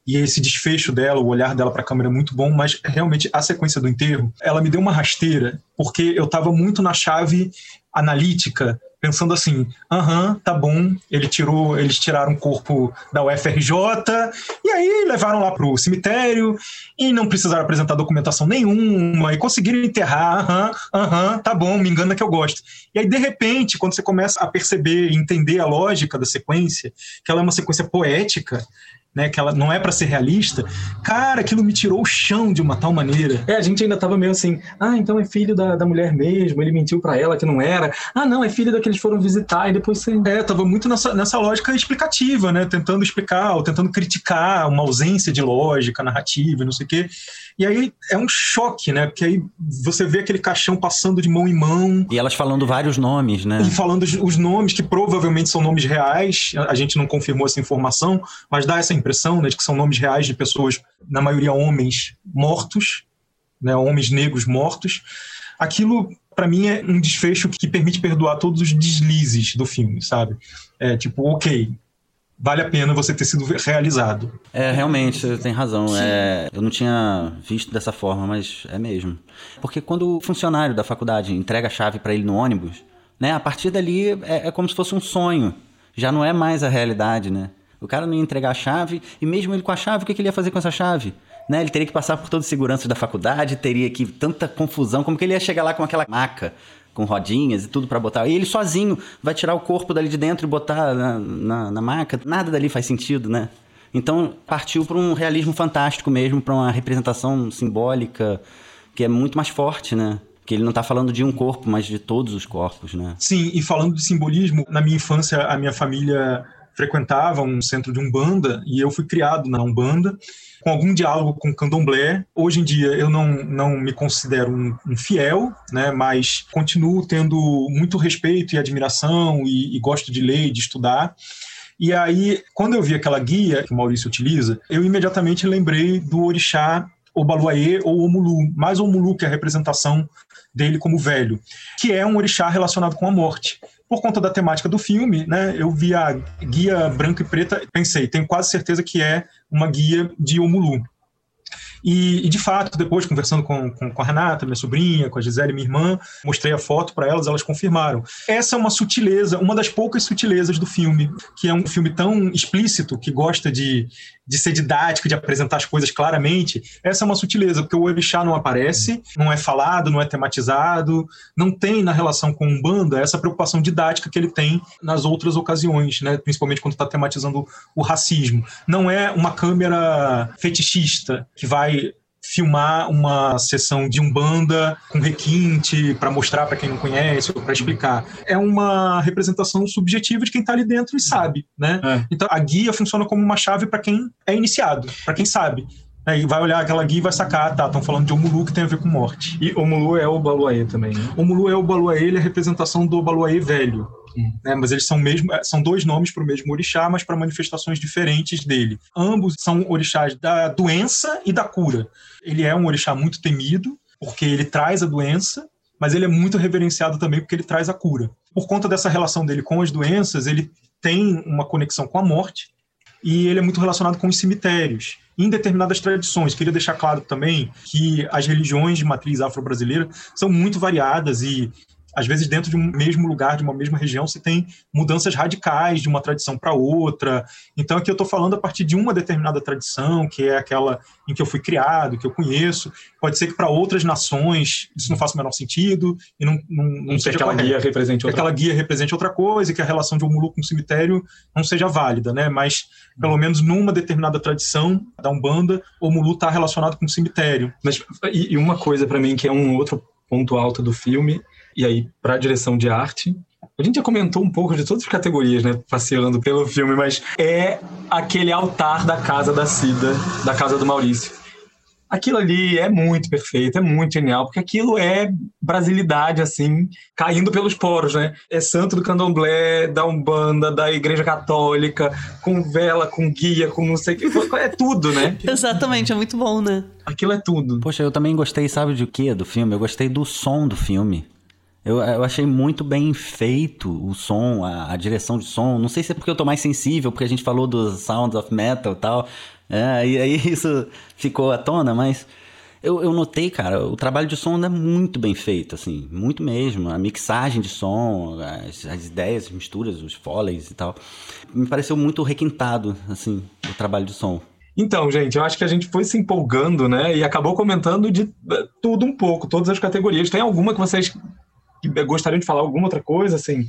E esse desfecho dela, o olhar dela para a câmera é muito bom, mas realmente a sequência do enterro, ela me deu uma rasteira, porque eu estava muito na chave analítica, pensando assim: aham, tá bom, ele tirou, eles tiraram o corpo da UFRJ, e aí levaram lá pro cemitério, e não precisaram apresentar documentação nenhuma, e conseguiram enterrar, aham, aham, tá bom, me engana que eu gosto. E aí, de repente, quando você começa a perceber e entender a lógica da sequência, que ela é uma sequência poética, né, que ela não é para ser realista, cara, aquilo me tirou o chão de uma tal maneira. É, a gente ainda tava meio assim, ah, então é filho da, da mulher mesmo, ele mentiu pra ela que não era. Ah, não, é filho daqueles que foram visitar e depois você... É, tava muito nessa, nessa lógica explicativa, né? Tentando explicar, ou tentando criticar uma ausência de lógica narrativa não sei o quê. E aí é um choque, né? Porque aí você vê aquele caixão passando de mão em mão. E elas falando vários nomes, né? E falando os, os nomes que provavelmente são nomes reais, a gente não confirmou essa informação, mas dá essa impressão né, de que são nomes reais de pessoas, na maioria homens mortos, né, homens negros mortos. Aquilo, para mim, é um desfecho que permite perdoar todos os deslizes do filme, sabe? É tipo, ok, vale a pena você ter sido realizado. É, realmente, você tem razão. É, eu não tinha visto dessa forma, mas é mesmo. Porque quando o funcionário da faculdade entrega a chave para ele no ônibus, né, a partir dali é, é como se fosse um sonho. Já não é mais a realidade, né? O cara não ia entregar a chave, e mesmo ele com a chave, o que, que ele ia fazer com essa chave? Né? Ele teria que passar por toda a segurança da faculdade, teria que tanta confusão, como que ele ia chegar lá com aquela maca, com rodinhas e tudo pra botar. E ele sozinho vai tirar o corpo dali de dentro e botar na, na, na maca. Nada dali faz sentido, né? Então partiu para um realismo fantástico mesmo, para uma representação simbólica que é muito mais forte, né? Que ele não tá falando de um corpo, mas de todos os corpos, né? Sim, e falando de simbolismo, na minha infância a minha família frequentava um centro de Umbanda e eu fui criado na Umbanda com algum diálogo com candomblé. Hoje em dia eu não, não me considero um, um fiel, né, mas continuo tendo muito respeito e admiração e, e gosto de ler e de estudar. E aí, quando eu vi aquela guia que o Maurício utiliza, eu imediatamente lembrei do orixá Obaluaê ou Omulu, mais Omulu, que é a representação dele como velho, que é um orixá relacionado com a morte. Por conta da temática do filme, né, eu vi a guia branca e preta, pensei, tenho quase certeza que é uma guia de Omulu. E, e, de fato, depois, conversando com, com, com, a Renata, minha sobrinha, com a Gisele, minha irmã, mostrei a foto para elas, elas confirmaram. Essa é uma sutileza, uma das poucas sutilezas do filme, que é um filme tão explícito, que gosta de, de ser didático, de apresentar as coisas claramente. Essa é uma sutileza, porque o orixá não aparece, não é falado, não é tematizado, não tem na relação com um banda essa preocupação didática que ele tem nas outras ocasiões, né? principalmente quando está tematizando o racismo. Não é uma câmera fetichista que vai filmar uma sessão de umbanda com requinte para mostrar para quem não conhece ou para explicar. É uma representação subjetiva de quem está ali dentro e sabe, né? É. Então a guia funciona como uma chave para quem é iniciado, para quem sabe. Aí vai olhar aquela guia e vai sacar, tá, estão falando de Omulu que tem a ver com morte. E Omulu é o Baluaê também, né? Omulu é o Baluaê, ele é a representação do Baluaê velho. Né, mas eles são mesmo são dois nomes para o mesmo orixá, mas para manifestações diferentes dele. Ambos são orixás da doença e da cura. Ele é um orixá muito temido porque ele traz a doença, mas ele é muito reverenciado também porque ele traz a cura. Por conta dessa relação dele com as doenças, ele tem uma conexão com a morte e ele é muito relacionado com os cemitérios. Em determinadas tradições, queria deixar claro também que as religiões de matriz afro-brasileira são muito variadas e às vezes dentro de um mesmo lugar, de uma mesma região, você tem mudanças radicais de uma tradição para outra. Então aqui eu estou falando a partir de uma determinada tradição, que é aquela em que eu fui criado, que eu conheço. Pode ser que para outras nações isso não faça o menor sentido e não, não, não, não seja aquela guia represente outra... que aquela guia represente outra coisa, e que a relação de um mulu com um cemitério não seja válida, né? Mas pelo menos numa determinada tradição da Umbanda, o mulu está relacionado com o cemitério. Mas e, e uma coisa para mim que é um outro ponto alto do filme e aí para a direção de arte. A gente já comentou um pouco de todas as categorias, né? Passeando pelo filme, mas é aquele altar da casa da Cida, da casa do Maurício. Aquilo ali é muito perfeito, é muito genial, porque aquilo é brasilidade, assim, caindo pelos poros, né? É santo do candomblé, da Umbanda, da Igreja Católica, com vela, com guia, com não sei o que. É tudo, né? Exatamente, é muito bom, né? Aquilo é tudo. Poxa, eu também gostei, sabe de quê do filme? Eu gostei do som do filme. Eu, eu achei muito bem feito o som, a, a, direção de som. Não sei se é porque eu tô mais sensível, porque a gente falou dos Sounds of Metal e tal. É, e aí isso ficou à tona, mas eu, eu notei, cara, o trabalho de som é muito bem feito, assim, muito mesmo. A mixagem de som, as, as ideias, as misturas, os foleys e tal. Me pareceu muito requintado, assim, o trabalho de som. Então, gente, eu acho que a gente foi se empolgando, né? E acabou comentando de eh, tudo um pouco, todas as categorias. Tem alguma que vocês gostariam de falar alguma outra coisa, assim?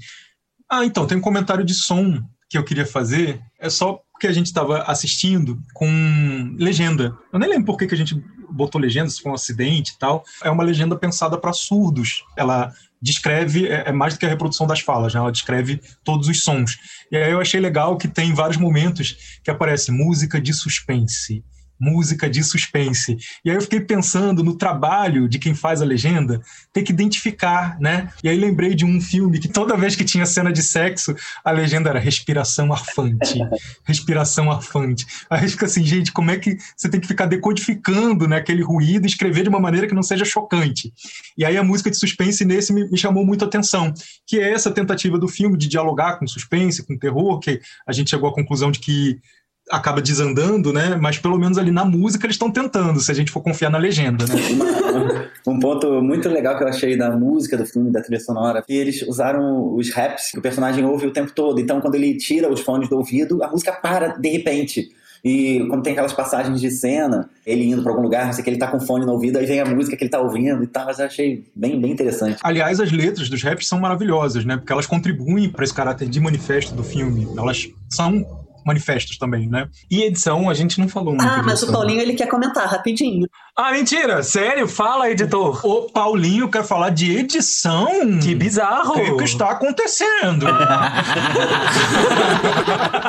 Ah, então, tem um comentário de som que eu queria fazer. É só porque a gente estava assistindo com legenda. Eu nem lembro por que, que a gente botou legenda, se foi um acidente e tal. É uma legenda pensada para surdos. Ela descreve, é, é, mais do que a reprodução das falas, né? ela descreve todos os sons. E aí eu achei legal que tem vários momentos que aparece música de suspense, música de suspense. E aí eu fiquei pensando no trabalho de quem faz a legenda, ter que identificar, né? E aí lembrei de um filme que toda vez que tinha cena de sexo, a legenda era respiração arfante, respiração arfante. Aí fica assim, gente, como é que você tem que ficar decodificando né, aquele ruído e escrever de uma maneira que não seja chocante? E aí a música de suspense nesse me, me chamou muito a atenção, que é essa tentativa do filme de dialogar com suspense, com terror, que a gente chegou à conclusão de que acaba desandando, né? Mas pelo menos ali na música eles estão tentando, se a gente for confiar na legenda, né? um ponto muito legal que eu achei da música do filme, da trilha sonora, que eles usaram os raps que o personagem ouve o tempo todo. Então, quando ele tira os fones do ouvido, a música para de repente. E quando tem aquelas passagens de cena, ele indo para algum lugar, não sei que ele tá com fone no ouvido, aí vem a música que ele tá ouvindo e tal, mas eu achei bem, bem interessante. Aliás, as letras dos raps são maravilhosas, né? Porque elas contribuem para esse caráter de manifesto do filme. Elas são manifestos também, né? E edição a gente não falou muito Ah, mas disso. o Paulinho ele quer comentar rapidinho. Ah, mentira! Sério? Fala, editor! O Paulinho quer falar de edição? Que bizarro! O que está acontecendo?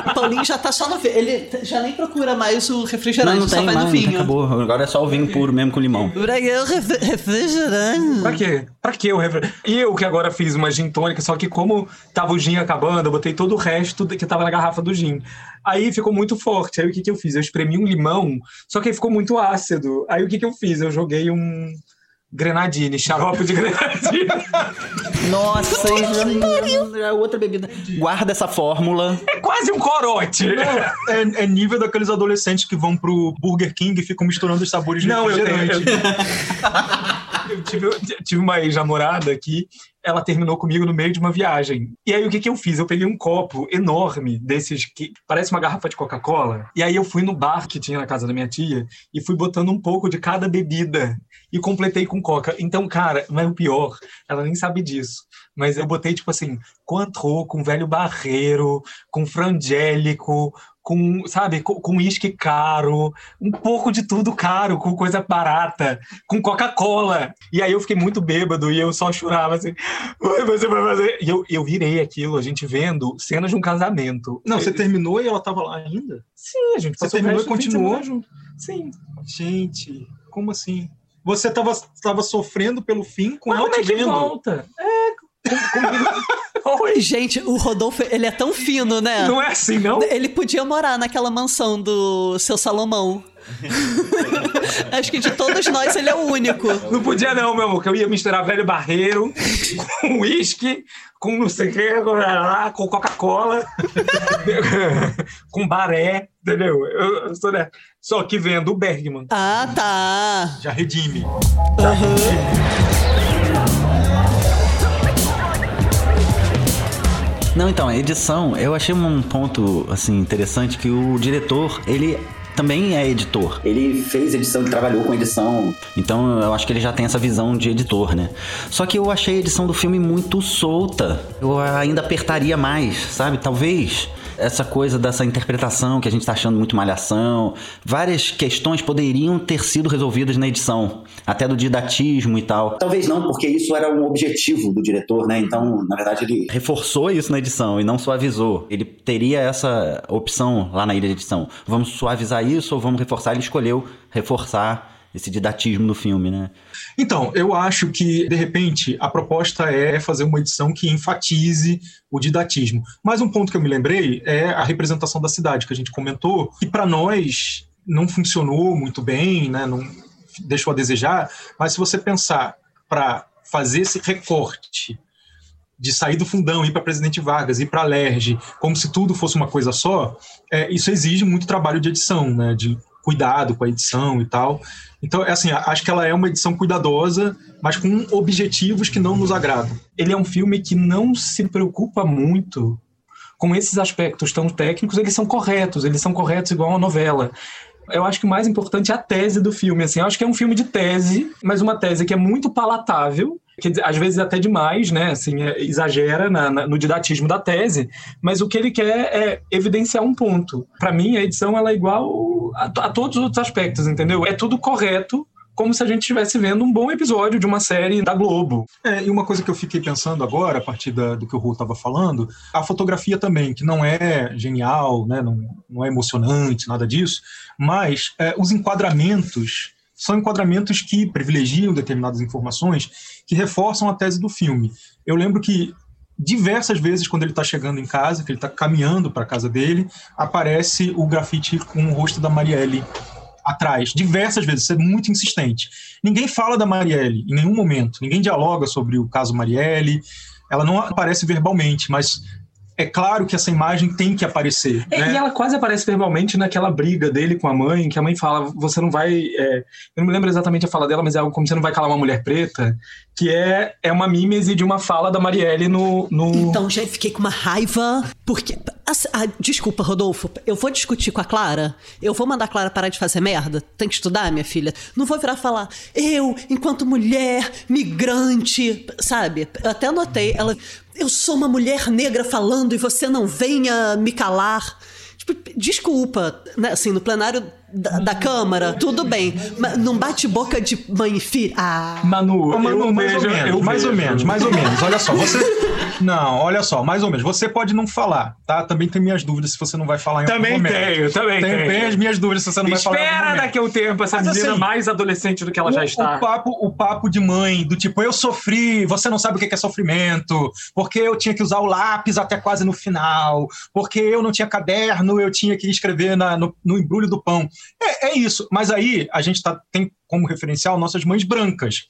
O Paulinho já tá só no vinho. Ele já nem procura mais o refrigerante, Não, não só tem vai mais, no vinho. acabou. Agora é só o vinho puro mesmo com limão. Pra que o ref- refrigerante? Pra quê? Pra quê o refri... E eu que agora fiz uma gin tônica, só que como tava o gin acabando, eu botei todo o resto que tava na garrafa do gin. Aí ficou muito forte. Aí o que, que eu fiz? Eu espremi um limão, só que aí ficou muito ácido. Aí o que, que eu fiz? Eu joguei um grenadine, xarope de grenadine. Nossa, já outra bebida. Guarda essa fórmula. É quase um corote. É, é nível daqueles adolescentes que vão pro Burger King e ficam misturando os sabores de Não, eu, eu, refrigerante. eu tive, eu tive uma ex-namorada que ela terminou comigo no meio de uma viagem. E aí o que, que eu fiz? Eu peguei um copo enorme desses que parece uma garrafa de Coca-Cola. E aí eu fui no bar que tinha na casa da minha tia e fui botando um pouco de cada bebida e completei com Coca. Então, cara, mas o pior, ela nem sabe disso. Mas eu botei, tipo assim, Cointreau, com velho barreiro, com frangélico, com, sabe, com uísque caro, um pouco de tudo caro, com coisa barata, com Coca-Cola. E aí eu fiquei muito bêbado e eu só chorava assim, "Oi, você vai fazer. E eu, eu virei aquilo, a gente vendo cenas de um casamento. Não, você terminou e ela tava lá ainda? Sim, a gente Você terminou e continuou? junto. Sim. Gente, como assim? Você tava, tava sofrendo pelo fim com Mas ela como é que vendo? volta? É, comigo. Oi. Gente, o Rodolfo, ele é tão fino, né? Não é assim, não? Ele podia morar naquela mansão do seu Salomão. Acho que de todos nós ele é o único. Não podia não, meu amor, que eu ia misturar velho barreiro com uísque, com não sei o que, com, Coca-Cola, com baré, entendeu? Eu, eu sou, né, só que vendo o Bergman. Ah, tá. Já redime. Não, então, a edição, eu achei um ponto, assim, interessante que o diretor, ele também é editor. Ele fez edição, ele trabalhou com edição. Então eu acho que ele já tem essa visão de editor, né? Só que eu achei a edição do filme muito solta. Eu ainda apertaria mais, sabe? Talvez essa coisa dessa interpretação que a gente tá achando muito malhação, várias questões poderiam ter sido resolvidas na edição, até do didatismo e tal. Talvez não, porque isso era um objetivo do diretor, né? Então, na verdade, ele Reforçou isso na edição e não suavizou. Ele teria essa opção lá na ilha de edição. Vamos suavizar isso ou vamos reforçar? Ele escolheu reforçar esse didatismo no filme, né? Então, eu acho que, de repente, a proposta é fazer uma edição que enfatize o didatismo. Mas um ponto que eu me lembrei é a representação da cidade, que a gente comentou, que para nós não funcionou muito bem, né? não deixou a desejar, mas se você pensar para fazer esse recorte de sair do fundão, ir para Presidente Vargas, ir para a Lerge, como se tudo fosse uma coisa só, é, isso exige muito trabalho de edição, né? de cuidado com a edição e tal. Então, é assim, acho que ela é uma edição cuidadosa, mas com objetivos que não nos agradam. Ele é um filme que não se preocupa muito com esses aspectos tão técnicos, eles são corretos, eles são corretos igual uma novela. Eu acho que o mais importante é a tese do filme. Assim, eu acho que é um filme de tese, mas uma tese que é muito palatável, dizer, às vezes até demais, né? Assim, é- exagera na- na- no didatismo da tese, mas o que ele quer é evidenciar um ponto. Para mim, a edição ela é igual a, a todos os outros aspectos, entendeu? É tudo correto, como se a gente estivesse vendo um bom episódio de uma série da Globo. É, e uma coisa que eu fiquei pensando agora, a partir da- do que o Ru estava falando, a fotografia também, que não é genial, né, não, não é emocionante, nada disso, mas é, os enquadramentos são enquadramentos que privilegiam determinadas informações que reforçam a tese do filme. Eu lembro que diversas vezes, quando ele está chegando em casa, que ele está caminhando para a casa dele, aparece o grafite com o rosto da Marielle atrás, diversas vezes, isso é muito insistente. Ninguém fala da Marielle em nenhum momento, ninguém dialoga sobre o caso Marielle, ela não aparece verbalmente, mas é claro que essa imagem tem que aparecer. É, né? E ela quase aparece verbalmente naquela briga dele com a mãe, que a mãe fala: você não vai. é, eu não me lembro exatamente a fala dela, mas é algo como você não vai calar uma mulher preta, que é, é uma mímese de uma fala da Marielle no. no... Então, já fiquei com uma raiva, porque. ah, desculpa, Rodolfo, eu vou discutir com a Clara. Eu vou mandar a Clara parar de fazer merda. Tem que estudar, minha filha. Não vou virar falar, eu, enquanto mulher, migrante, sabe? Eu até anotei, ela. Eu sou uma mulher negra falando e você não venha me calar. Tipo, desculpa, né? Assim, no plenário da, da Câmara, tudo bem. Mas não bate boca de mãe e filha. Ah. Manu, Ô, Manu, eu, mais vejo, ou menos, eu mais ou menos, mais ou menos. Olha só, você. Não, olha só, mais ou menos. Você pode não falar, tá? Também tem minhas dúvidas se você não vai falar em Também algum momento. tenho, também tenho. tem as minhas dúvidas se você não vai falar em algum Espera daqui a um tempo essa Mas, menina assim, mais adolescente do que ela o, já está. O papo, o papo de mãe, do tipo, eu sofri, você não sabe o que é sofrimento, porque eu tinha que usar o lápis até quase no final, porque eu não tinha caderno, eu tinha que escrever na- no, no embrulho do pão. É, é isso. Mas aí a gente tá, tem como referencial nossas mães brancas.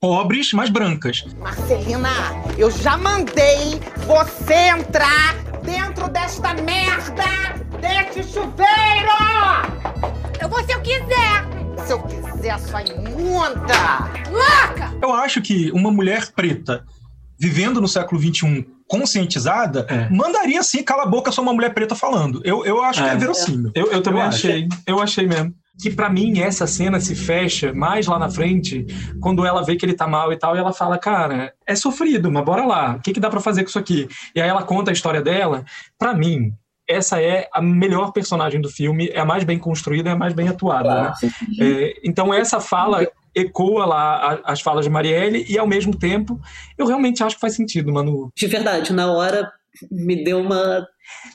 Pobres, mas brancas. Marcelina, eu já mandei você entrar dentro desta merda deste chuveiro! Eu vou se eu quiser! Se eu quiser, sua imunda! Louca! Eu acho que uma mulher preta vivendo no século XXI conscientizada, mandaria sim, cala a boca, sou uma mulher preta falando. Eu, eu acho que é verossímil. Eu, eu também acho. achei. Eu achei mesmo. Que pra mim essa cena se fecha mais lá na frente, quando ela vê que ele tá mal e tal, e ela fala, cara, é sofrido, mas bora lá, o que, que dá pra fazer com isso aqui? E aí ela conta a história dela. Pra mim, essa é a melhor personagem do filme, é a mais bem construída, é a mais bem atuada. né? É, então essa fala ecoa lá as falas de Marielle e ao mesmo tempo eu realmente acho que faz sentido, mano. De verdade, na hora me deu uma.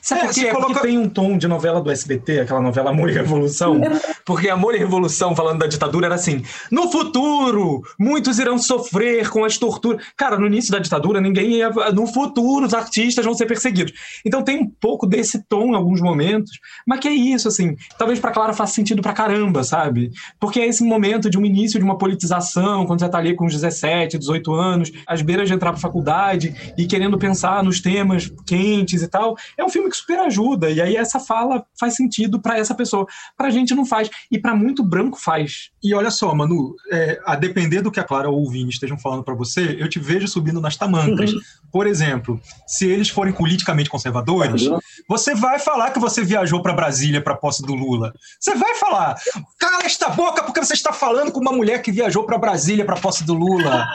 Sabe É, por quê? É Porque tem um tom de novela do SBT, aquela novela Amor e Revolução. Porque Amor e Revolução, falando da ditadura, era assim: no futuro, muitos irão sofrer com as torturas. Cara, no início da ditadura, ninguém ia. No futuro, os artistas vão ser perseguidos. Então tem um pouco desse tom em alguns momentos, mas que é isso, assim. Talvez pra Clara faça sentido pra caramba, sabe? Porque é esse momento de um início de uma politização, quando você tá ali com uns 17, 18 anos, às beiras de entrar pra faculdade e querendo pensar nos temas quentes e tal. É um filme que super ajuda. E aí essa fala faz sentido pra essa pessoa. Pra gente não faz. E pra muito branco faz. E olha só, Manu, é, a depender do que a Clara ou o Vini estejam falando pra você, eu te vejo subindo nas tamancas. Por exemplo, se eles forem politicamente conservadores, você vai falar que você viajou pra Brasília pra posse do Lula. Você vai falar, cala esta boca porque você está falando com uma mulher que viajou pra Brasília pra posse do Lula.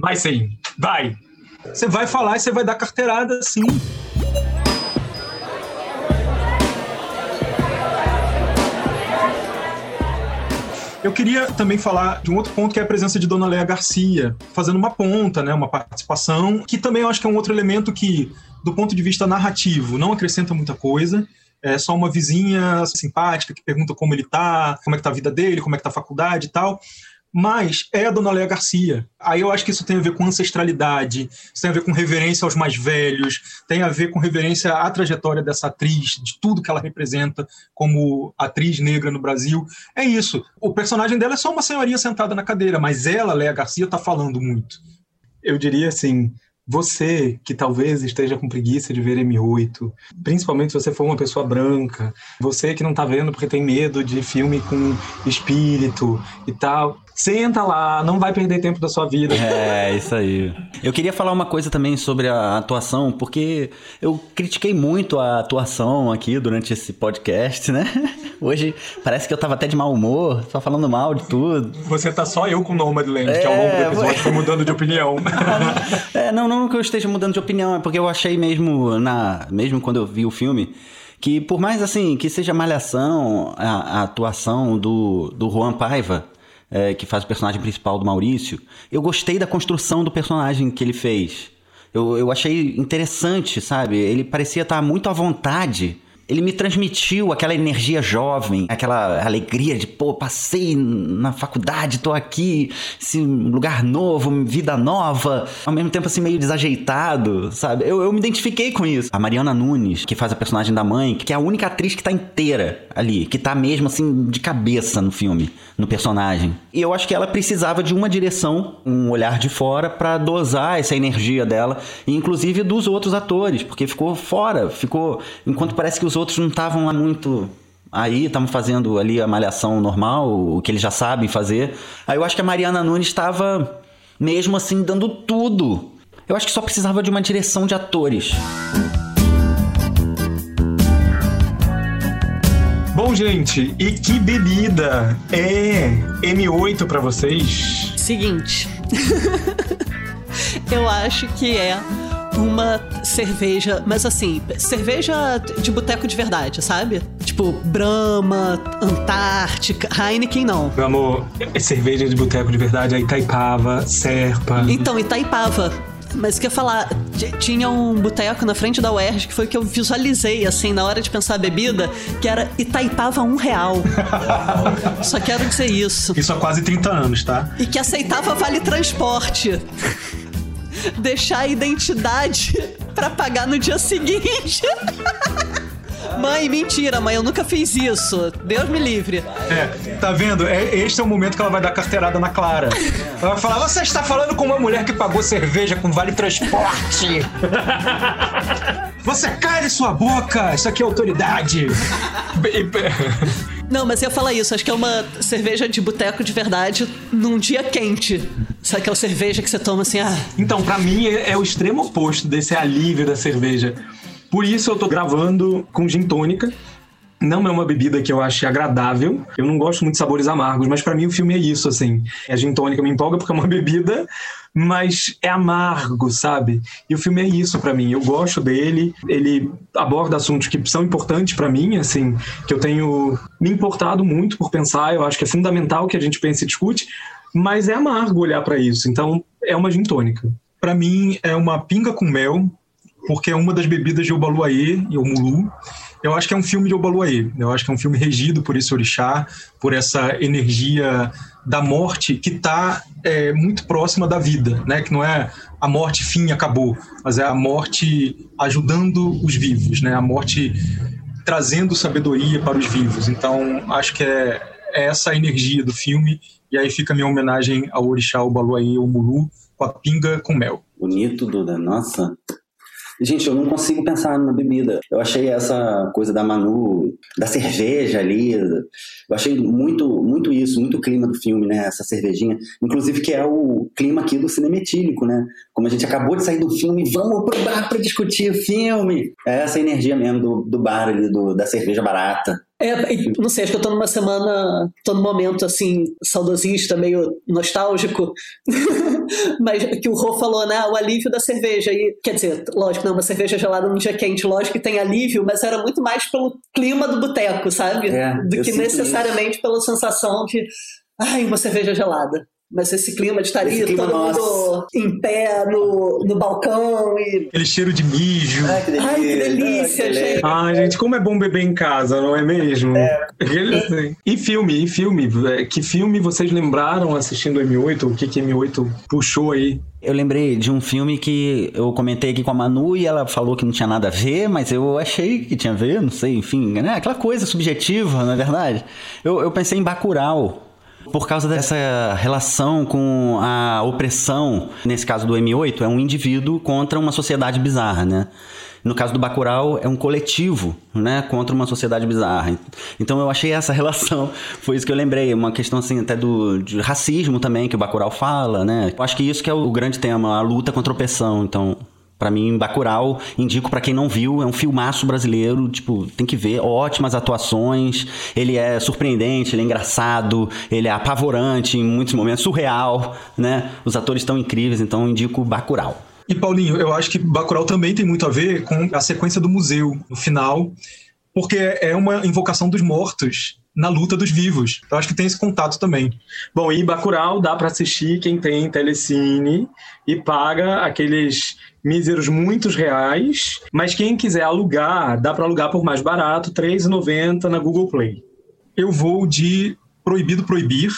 Vai sim, vai. Você vai falar e você vai dar carteirada sim. Eu queria também falar de um outro ponto que é a presença de Dona Léa Garcia, fazendo uma ponta, né, uma participação, que também eu acho que é um outro elemento que, do ponto de vista narrativo, não acrescenta muita coisa. É só uma vizinha simpática que pergunta como ele tá, como é que tá a vida dele, como é que tá a faculdade e tal. Mas é a Dona Léa Garcia. Aí eu acho que isso tem a ver com ancestralidade, isso tem a ver com reverência aos mais velhos, tem a ver com reverência à trajetória dessa atriz, de tudo que ela representa como atriz negra no Brasil. É isso. O personagem dela é só uma senhorinha sentada na cadeira, mas ela, Léa Garcia, tá falando muito. Eu diria assim, você que talvez esteja com preguiça de ver M8, principalmente se você for uma pessoa branca, você que não tá vendo porque tem medo de filme com espírito e tal, senta lá, não vai perder tempo da sua vida. É, isso aí. Eu queria falar uma coisa também sobre a atuação, porque eu critiquei muito a atuação aqui durante esse podcast, né? Hoje parece que eu tava até de mau humor, só falando mal de tudo. Você tá só eu com Nomadland, que ao longo do É, episódio foi- foi mudando de opinião. É, não, não que eu esteja mudando de opinião, é porque eu achei mesmo, na, mesmo quando eu vi o filme, que por mais assim, que seja malhação, a, a atuação do, do Juan Paiva, é, que faz o personagem principal do Maurício, eu gostei da construção do personagem que ele fez. Eu, eu achei interessante, sabe? Ele parecia estar muito à vontade. Ele me transmitiu aquela energia jovem, aquela alegria de, pô, passei na faculdade, tô aqui, esse lugar novo, vida nova, ao mesmo tempo assim meio desajeitado, sabe? Eu, eu me identifiquei com isso. A Mariana Nunes, que faz a personagem da mãe, que é a única atriz que tá inteira ali, que tá mesmo assim de cabeça no filme, no personagem. E eu acho que ela precisava de uma direção, um olhar de fora pra dosar essa energia dela, inclusive dos outros atores, porque ficou fora, ficou enquanto parece que os outros não estavam lá muito Aí estavam fazendo ali a malhação normal, o que eles já sabem fazer. Aí eu acho que a Mariana Nunes estava mesmo assim dando tudo. Eu acho que só precisava de uma direção de atores. Bom, gente, e que bebida é M8 pra vocês? Seguinte. Eu acho que é uma cerveja, mas assim, cerveja de boteco de verdade, sabe? Tipo, Brahma, Antártica, Heineken não. Meu amor, é cerveja de boteco de verdade, é Itaipava, Serpa. Então, Itaipava. Mas o que eu ia falar, tinha um boteco na frente da UERJ que foi o que eu visualizei, assim, na hora de pensar a bebida, que era Itaipava um real. Só quero dizer isso. Isso há quase 30 anos, tá? E que aceitava vale transporte. Deixar a identidade pra pagar no dia seguinte. Mãe, mentira, mãe, eu nunca fiz isso. Deus me livre. É, tá vendo? É, este é o momento que ela vai dar carteirada na Clara. Ela vai falar: Você está falando com uma mulher que pagou cerveja com vale transporte. Você cale sua boca! Isso aqui é autoridade! Não, mas ia falar isso. Acho que é uma cerveja de boteco de verdade num dia quente. Sabe aquela cerveja que você toma assim, ah. Então, pra mim, é, é o extremo oposto desse alívio da cerveja. Por isso eu tô gravando com gin tônica. Não é uma bebida que eu ache agradável. Eu não gosto muito de sabores amargos, mas pra mim o filme é isso, assim. A gin tônica me empolga porque é uma bebida, mas é amargo, sabe? E o filme é isso pra mim. Eu gosto dele. Ele aborda assuntos que são importantes pra mim, assim, que eu tenho me importado muito por pensar. Eu acho que é fundamental que a gente pense e discute, mas é amargo olhar pra isso. Então, é uma gin tônica. Pra mim, é uma pinga com mel, porque é uma das bebidas de Obaluaê e Omulu. Eu acho que é um filme de Obaluaê. Eu acho que é um filme regido por esse orixá, por essa energia da morte que está muito próxima da vida, né? Que não é a morte fim acabou, mas é a morte ajudando os vivos, né? A morte trazendo sabedoria para os vivos. Então, acho que é, é essa a energia do filme. E aí fica a minha homenagem ao orixá Obaluaê Omulu com a pinga com mel. Bonito, Duda. Nossa. Gente, eu não consigo pensar numa bebida. Eu achei essa coisa da Manu, da cerveja ali. Eu achei muito, muito isso, muito clima do filme, né? Essa cervejinha. Inclusive, que é o clima aqui do cinema etílico, né? Como a gente acabou de sair do filme, vamos pro bar pra discutir o filme. É essa energia mesmo do, do bar ali, do, da cerveja barata. É, não sei, acho que eu tô numa semana, tô num momento assim, saudosista, meio nostálgico, mas que o Rô falou, né, o alívio da cerveja, e quer dizer, lógico, não, uma cerveja gelada num dia quente, lógico que tem alívio, mas era muito mais pelo clima do boteco, sabe? É, do que necessariamente pela sensação de, ai, uma cerveja gelada. Mas esse clima de estar ali, todo mundo em pé no, no balcão e. Aquele cheiro de mijo. Ai, que delícia, Ai, que delícia, Ai, que gente. Ai, gente, como é bom beber em casa, não é mesmo? Aquele, assim. E filme, e filme. é, Que filme vocês lembraram assistindo M8? O que que M8 puxou aí? Eu lembrei de um filme que eu comentei aqui com a Manu e ela falou que não tinha nada a ver, mas eu achei que tinha a ver, não sei, enfim, né? Aquela coisa subjetiva, não é verdade? Eu, eu pensei em Bacurau. Por causa dessa relação com a opressão, nesse caso do M8, é um indivíduo contra uma sociedade bizarra, né? No caso do Bacurau, é um coletivo, né, contra uma sociedade bizarra. Então eu achei essa relação, foi isso que eu lembrei, uma questão assim até do de racismo também que o Bacurau fala, né? Eu acho que isso que é o grande tema, a luta contra a opressão. Então, Pra mim, Bacurau, indico pra quem não viu, é um filmaço brasileiro, tipo, tem que ver, ótimas atuações, ele é surpreendente, ele é engraçado, ele é apavorante em muitos momentos, surreal, né? Os atores estão incríveis, então indico Bacurau. E Paulinho, eu acho que Bacurau também tem muito a ver com a sequência do museu no final, porque é uma invocação dos mortos na luta dos vivos. Eu acho que tem esse contato também. Bom, e Bacurau dá pra assistir quem tem telecine e paga aqueles míseros muitos reais, mas quem quiser alugar, dá pra alugar por mais barato, R$ 3,90 na Google Play. Eu vou de Proibido Proibir.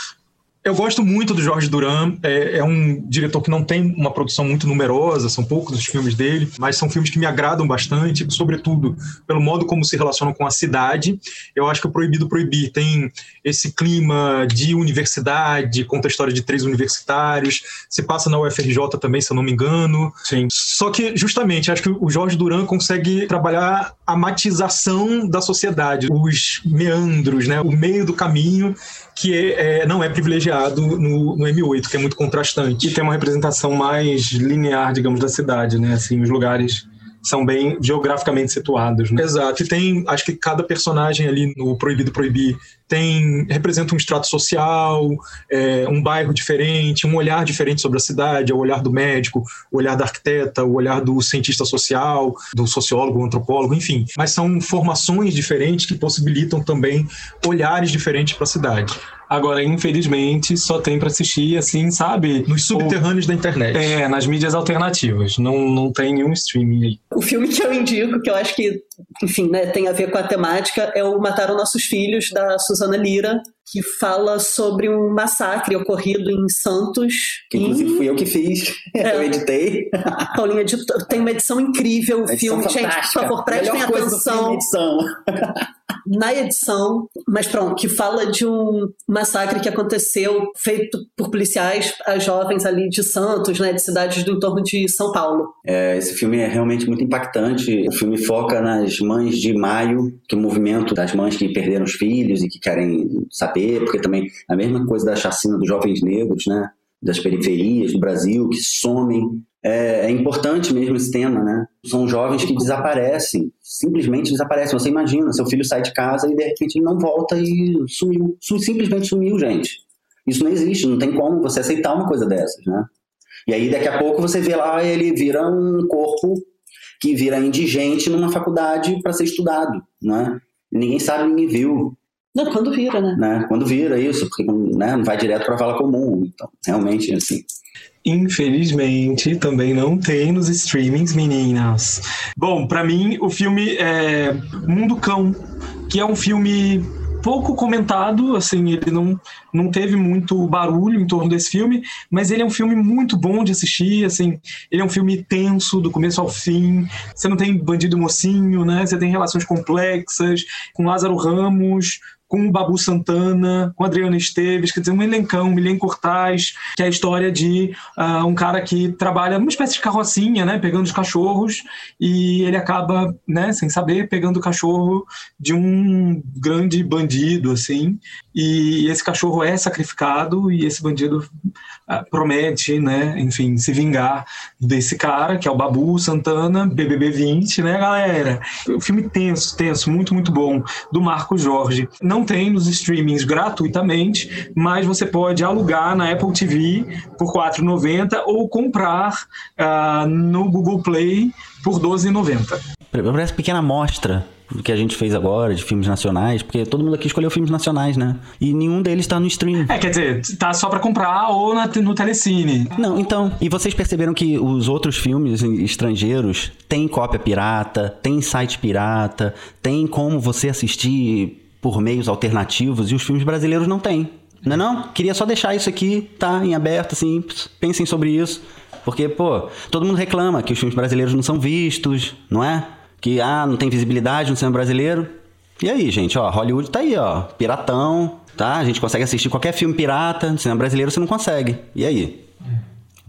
Eu gosto muito do Jorge Duran, é, é, um diretor que não tem uma produção muito numerosa, são poucos os filmes dele, mas são filmes que me agradam bastante, sobretudo pelo modo como se relacionam com a cidade. Eu acho que o Proibido Proibir tem esse clima de universidade, conta a história de três universitários, se passa na UFRJ também, se eu não me engano. Sim. Só que, justamente, acho que o Jorge Duran consegue trabalhar a matização da sociedade, os meandros, né, o meio do caminho que é, é, não é privilegiado no, no, M8, que é muito contrastante. E tem uma representação mais linear, digamos, da cidade, né? Assim, os lugares são bem geograficamente situados. Né? Exato. E tem, acho que cada personagem ali no Proibido Proibir tem representa um extrato social, é, um bairro diferente, um olhar diferente sobre a cidade, é o olhar do médico, o olhar da arquiteta, o olhar do cientista social, do sociólogo, antropólogo, enfim. Mas são formações diferentes que possibilitam também olhares diferentes para a cidade. Agora, infelizmente, só tem para assistir, assim, sabe? Nos subterrâneos da internet. É, nas mídias alternativas. Não, não tem nenhum streaming aí. O filme que eu indico, que eu acho que, enfim, né, tem a ver com a temática, é o Mataram Nossos Filhos, da Susana Lira, que fala sobre um massacre ocorrido em Santos. Que inclusive fui eu que fiz. É. Eu editei. Paulinha editou- tem uma edição incrível, o filme. Gente, por fantástica. favor, prestem atenção. filme, edição. na edição, mas pronto, que fala de um massacre que aconteceu feito por policiais a jovens ali de Santos, né, de cidades do entorno de São Paulo. É, esse filme é realmente muito impactante. O filme foca nas mães de maio, que é o movimento das mães que perderam os filhos e que querem saber, porque também a mesma coisa da chacina dos jovens negros, né? Das periferias do Brasil, que somem. É, é importante mesmo esse tema, né? São jovens que desaparecem, simplesmente desaparecem. Você imagina, seu filho sai de casa e de repente ele não volta e sumiu. Su- Simplesmente sumiu, gente. Isso não existe, não tem como você aceitar uma coisa dessas, né? E aí daqui a pouco você vê lá, ele vira um corpo que vira indigente numa faculdade para ser estudado, né? Ninguém sabe, ninguém viu, Não, quando vira, né? né? Quando vira isso, porque né, não vai direto para a vala comum. Então, realmente, assim, Infelizmente, também não tem nos streamings, meninas. Bom, pra mim, o filme é Mundo Cão, que é um filme pouco comentado, assim, ele não, não teve muito barulho em torno desse filme, mas ele é um filme muito bom de assistir, assim, ele é um filme tenso do começo ao fim, você não tem bandido mocinho, né, você tem relações complexas, com Lázaro Ramos, com o Babu Santana, com a Adriana Esteves, quer dizer, um elencão, Milen Cortaz, que é a história de ah, um cara que trabalha numa espécie de carrocinha, né, pegando os cachorros, e ele acaba, né, sem saber, pegando o cachorro de um grande bandido, assim, e esse cachorro é sacrificado e esse bandido promete, né, enfim, se vingar desse cara, que é o Babu Santana, BBB 20, né, galera? O filme tenso, tenso, muito, muito bom, do Marco Jorge. Não tem nos streamings gratuitamente, mas você pode alugar na Apple TV por R$ 4,90 ou comprar ah, no Google Play por R$ 12,90. Parece pequena amostra que a gente fez agora, de filmes nacionais, porque todo mundo aqui escolheu filmes nacionais, né? E nenhum deles tá no stream. É, quer dizer, tá só pra comprar ou na- no Telecine. Não, então. E vocês perceberam que os outros filmes estrangeiros têm cópia pirata, tem site pirata, tem como você assistir por meios alternativos e os filmes brasileiros não têm. Não é não? Queria só deixar isso aqui, tá, em aberto, assim, pensem sobre isso. Porque, pô, todo mundo reclama que os filmes brasileiros não são vistos, não é? Que, ah, não tem visibilidade no cinema brasileiro. E aí, gente, ó, Hollywood tá aí, ó, piratão, tá? A gente consegue assistir qualquer filme pirata, no cinema brasileiro você não consegue. E aí?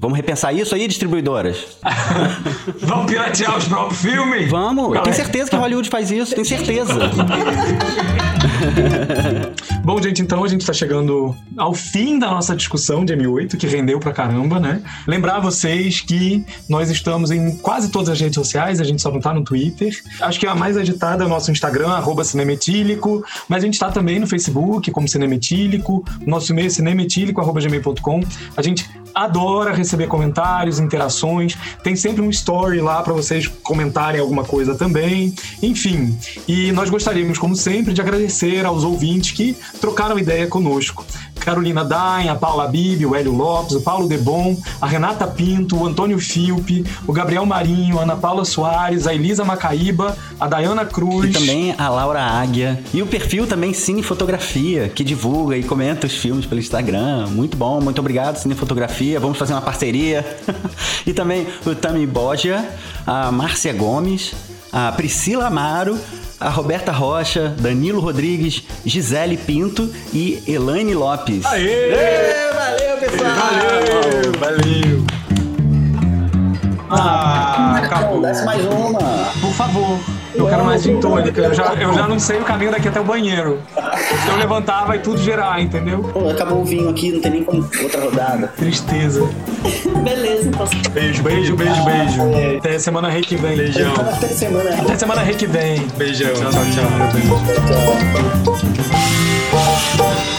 Vamos repensar isso aí, distribuidoras? Vamos piratear os próprios filmes? Vamos, eu Galera. tenho certeza que Hollywood faz isso, tenho certeza. Bom, gente, então a gente tá chegando ao fim da nossa discussão de M8, que rendeu pra caramba, né? Lembrar vocês que nós estamos em quase todas as redes sociais, a gente só não tá no Twitter. Acho que a mais agitada é o nosso Instagram, arroba cinemetílico, mas a gente tá também no Facebook, como Cinemetílico, nosso e-mail é cinemetílico.gmail.com. A gente adora receber comentários, interações, tem sempre um story lá para vocês comentarem alguma coisa também. Enfim, e nós gostaríamos, como sempre, de agradecer aos ouvintes que trocaram ideia conosco. Carolina Dain, a Paula Bibi, o Hélio Lopes, o Paulo Debon, a Renata Pinto, o Antônio Filpe, o Gabriel Marinho, a Ana Paula Soares, a Elisa Macaíba, a Dayana Cruz. E também a Laura Águia. E o perfil também Cine Fotografia, que divulga e comenta os filmes pelo Instagram. Muito bom, muito obrigado, Cine Fotografia. Vamos fazer uma parceria. e também o Tami Bogia, a Márcia Gomes, a Priscila Amaro, a Roberta Rocha, Danilo Rodrigues, Gisele Pinto e Elaine Lopes. Aê! valeu, pessoal! Valeu, valeu! Ah, acabou. Desce mais uma. Por favor. Eu quero mais gin tônica. Eu já, eu já não sei o caminho daqui até o banheiro. Se eu levantar, vai tudo gerar, entendeu? Pô, acabou o vinho aqui, não tem nem como outra rodada. Tristeza. Beleza, então. Beijo, beijo, beijo, beijo. Até semana rei que vem. Beijão. Até semana. Até semana rei que vem. Beijão. Tchau, tchau. Tchau.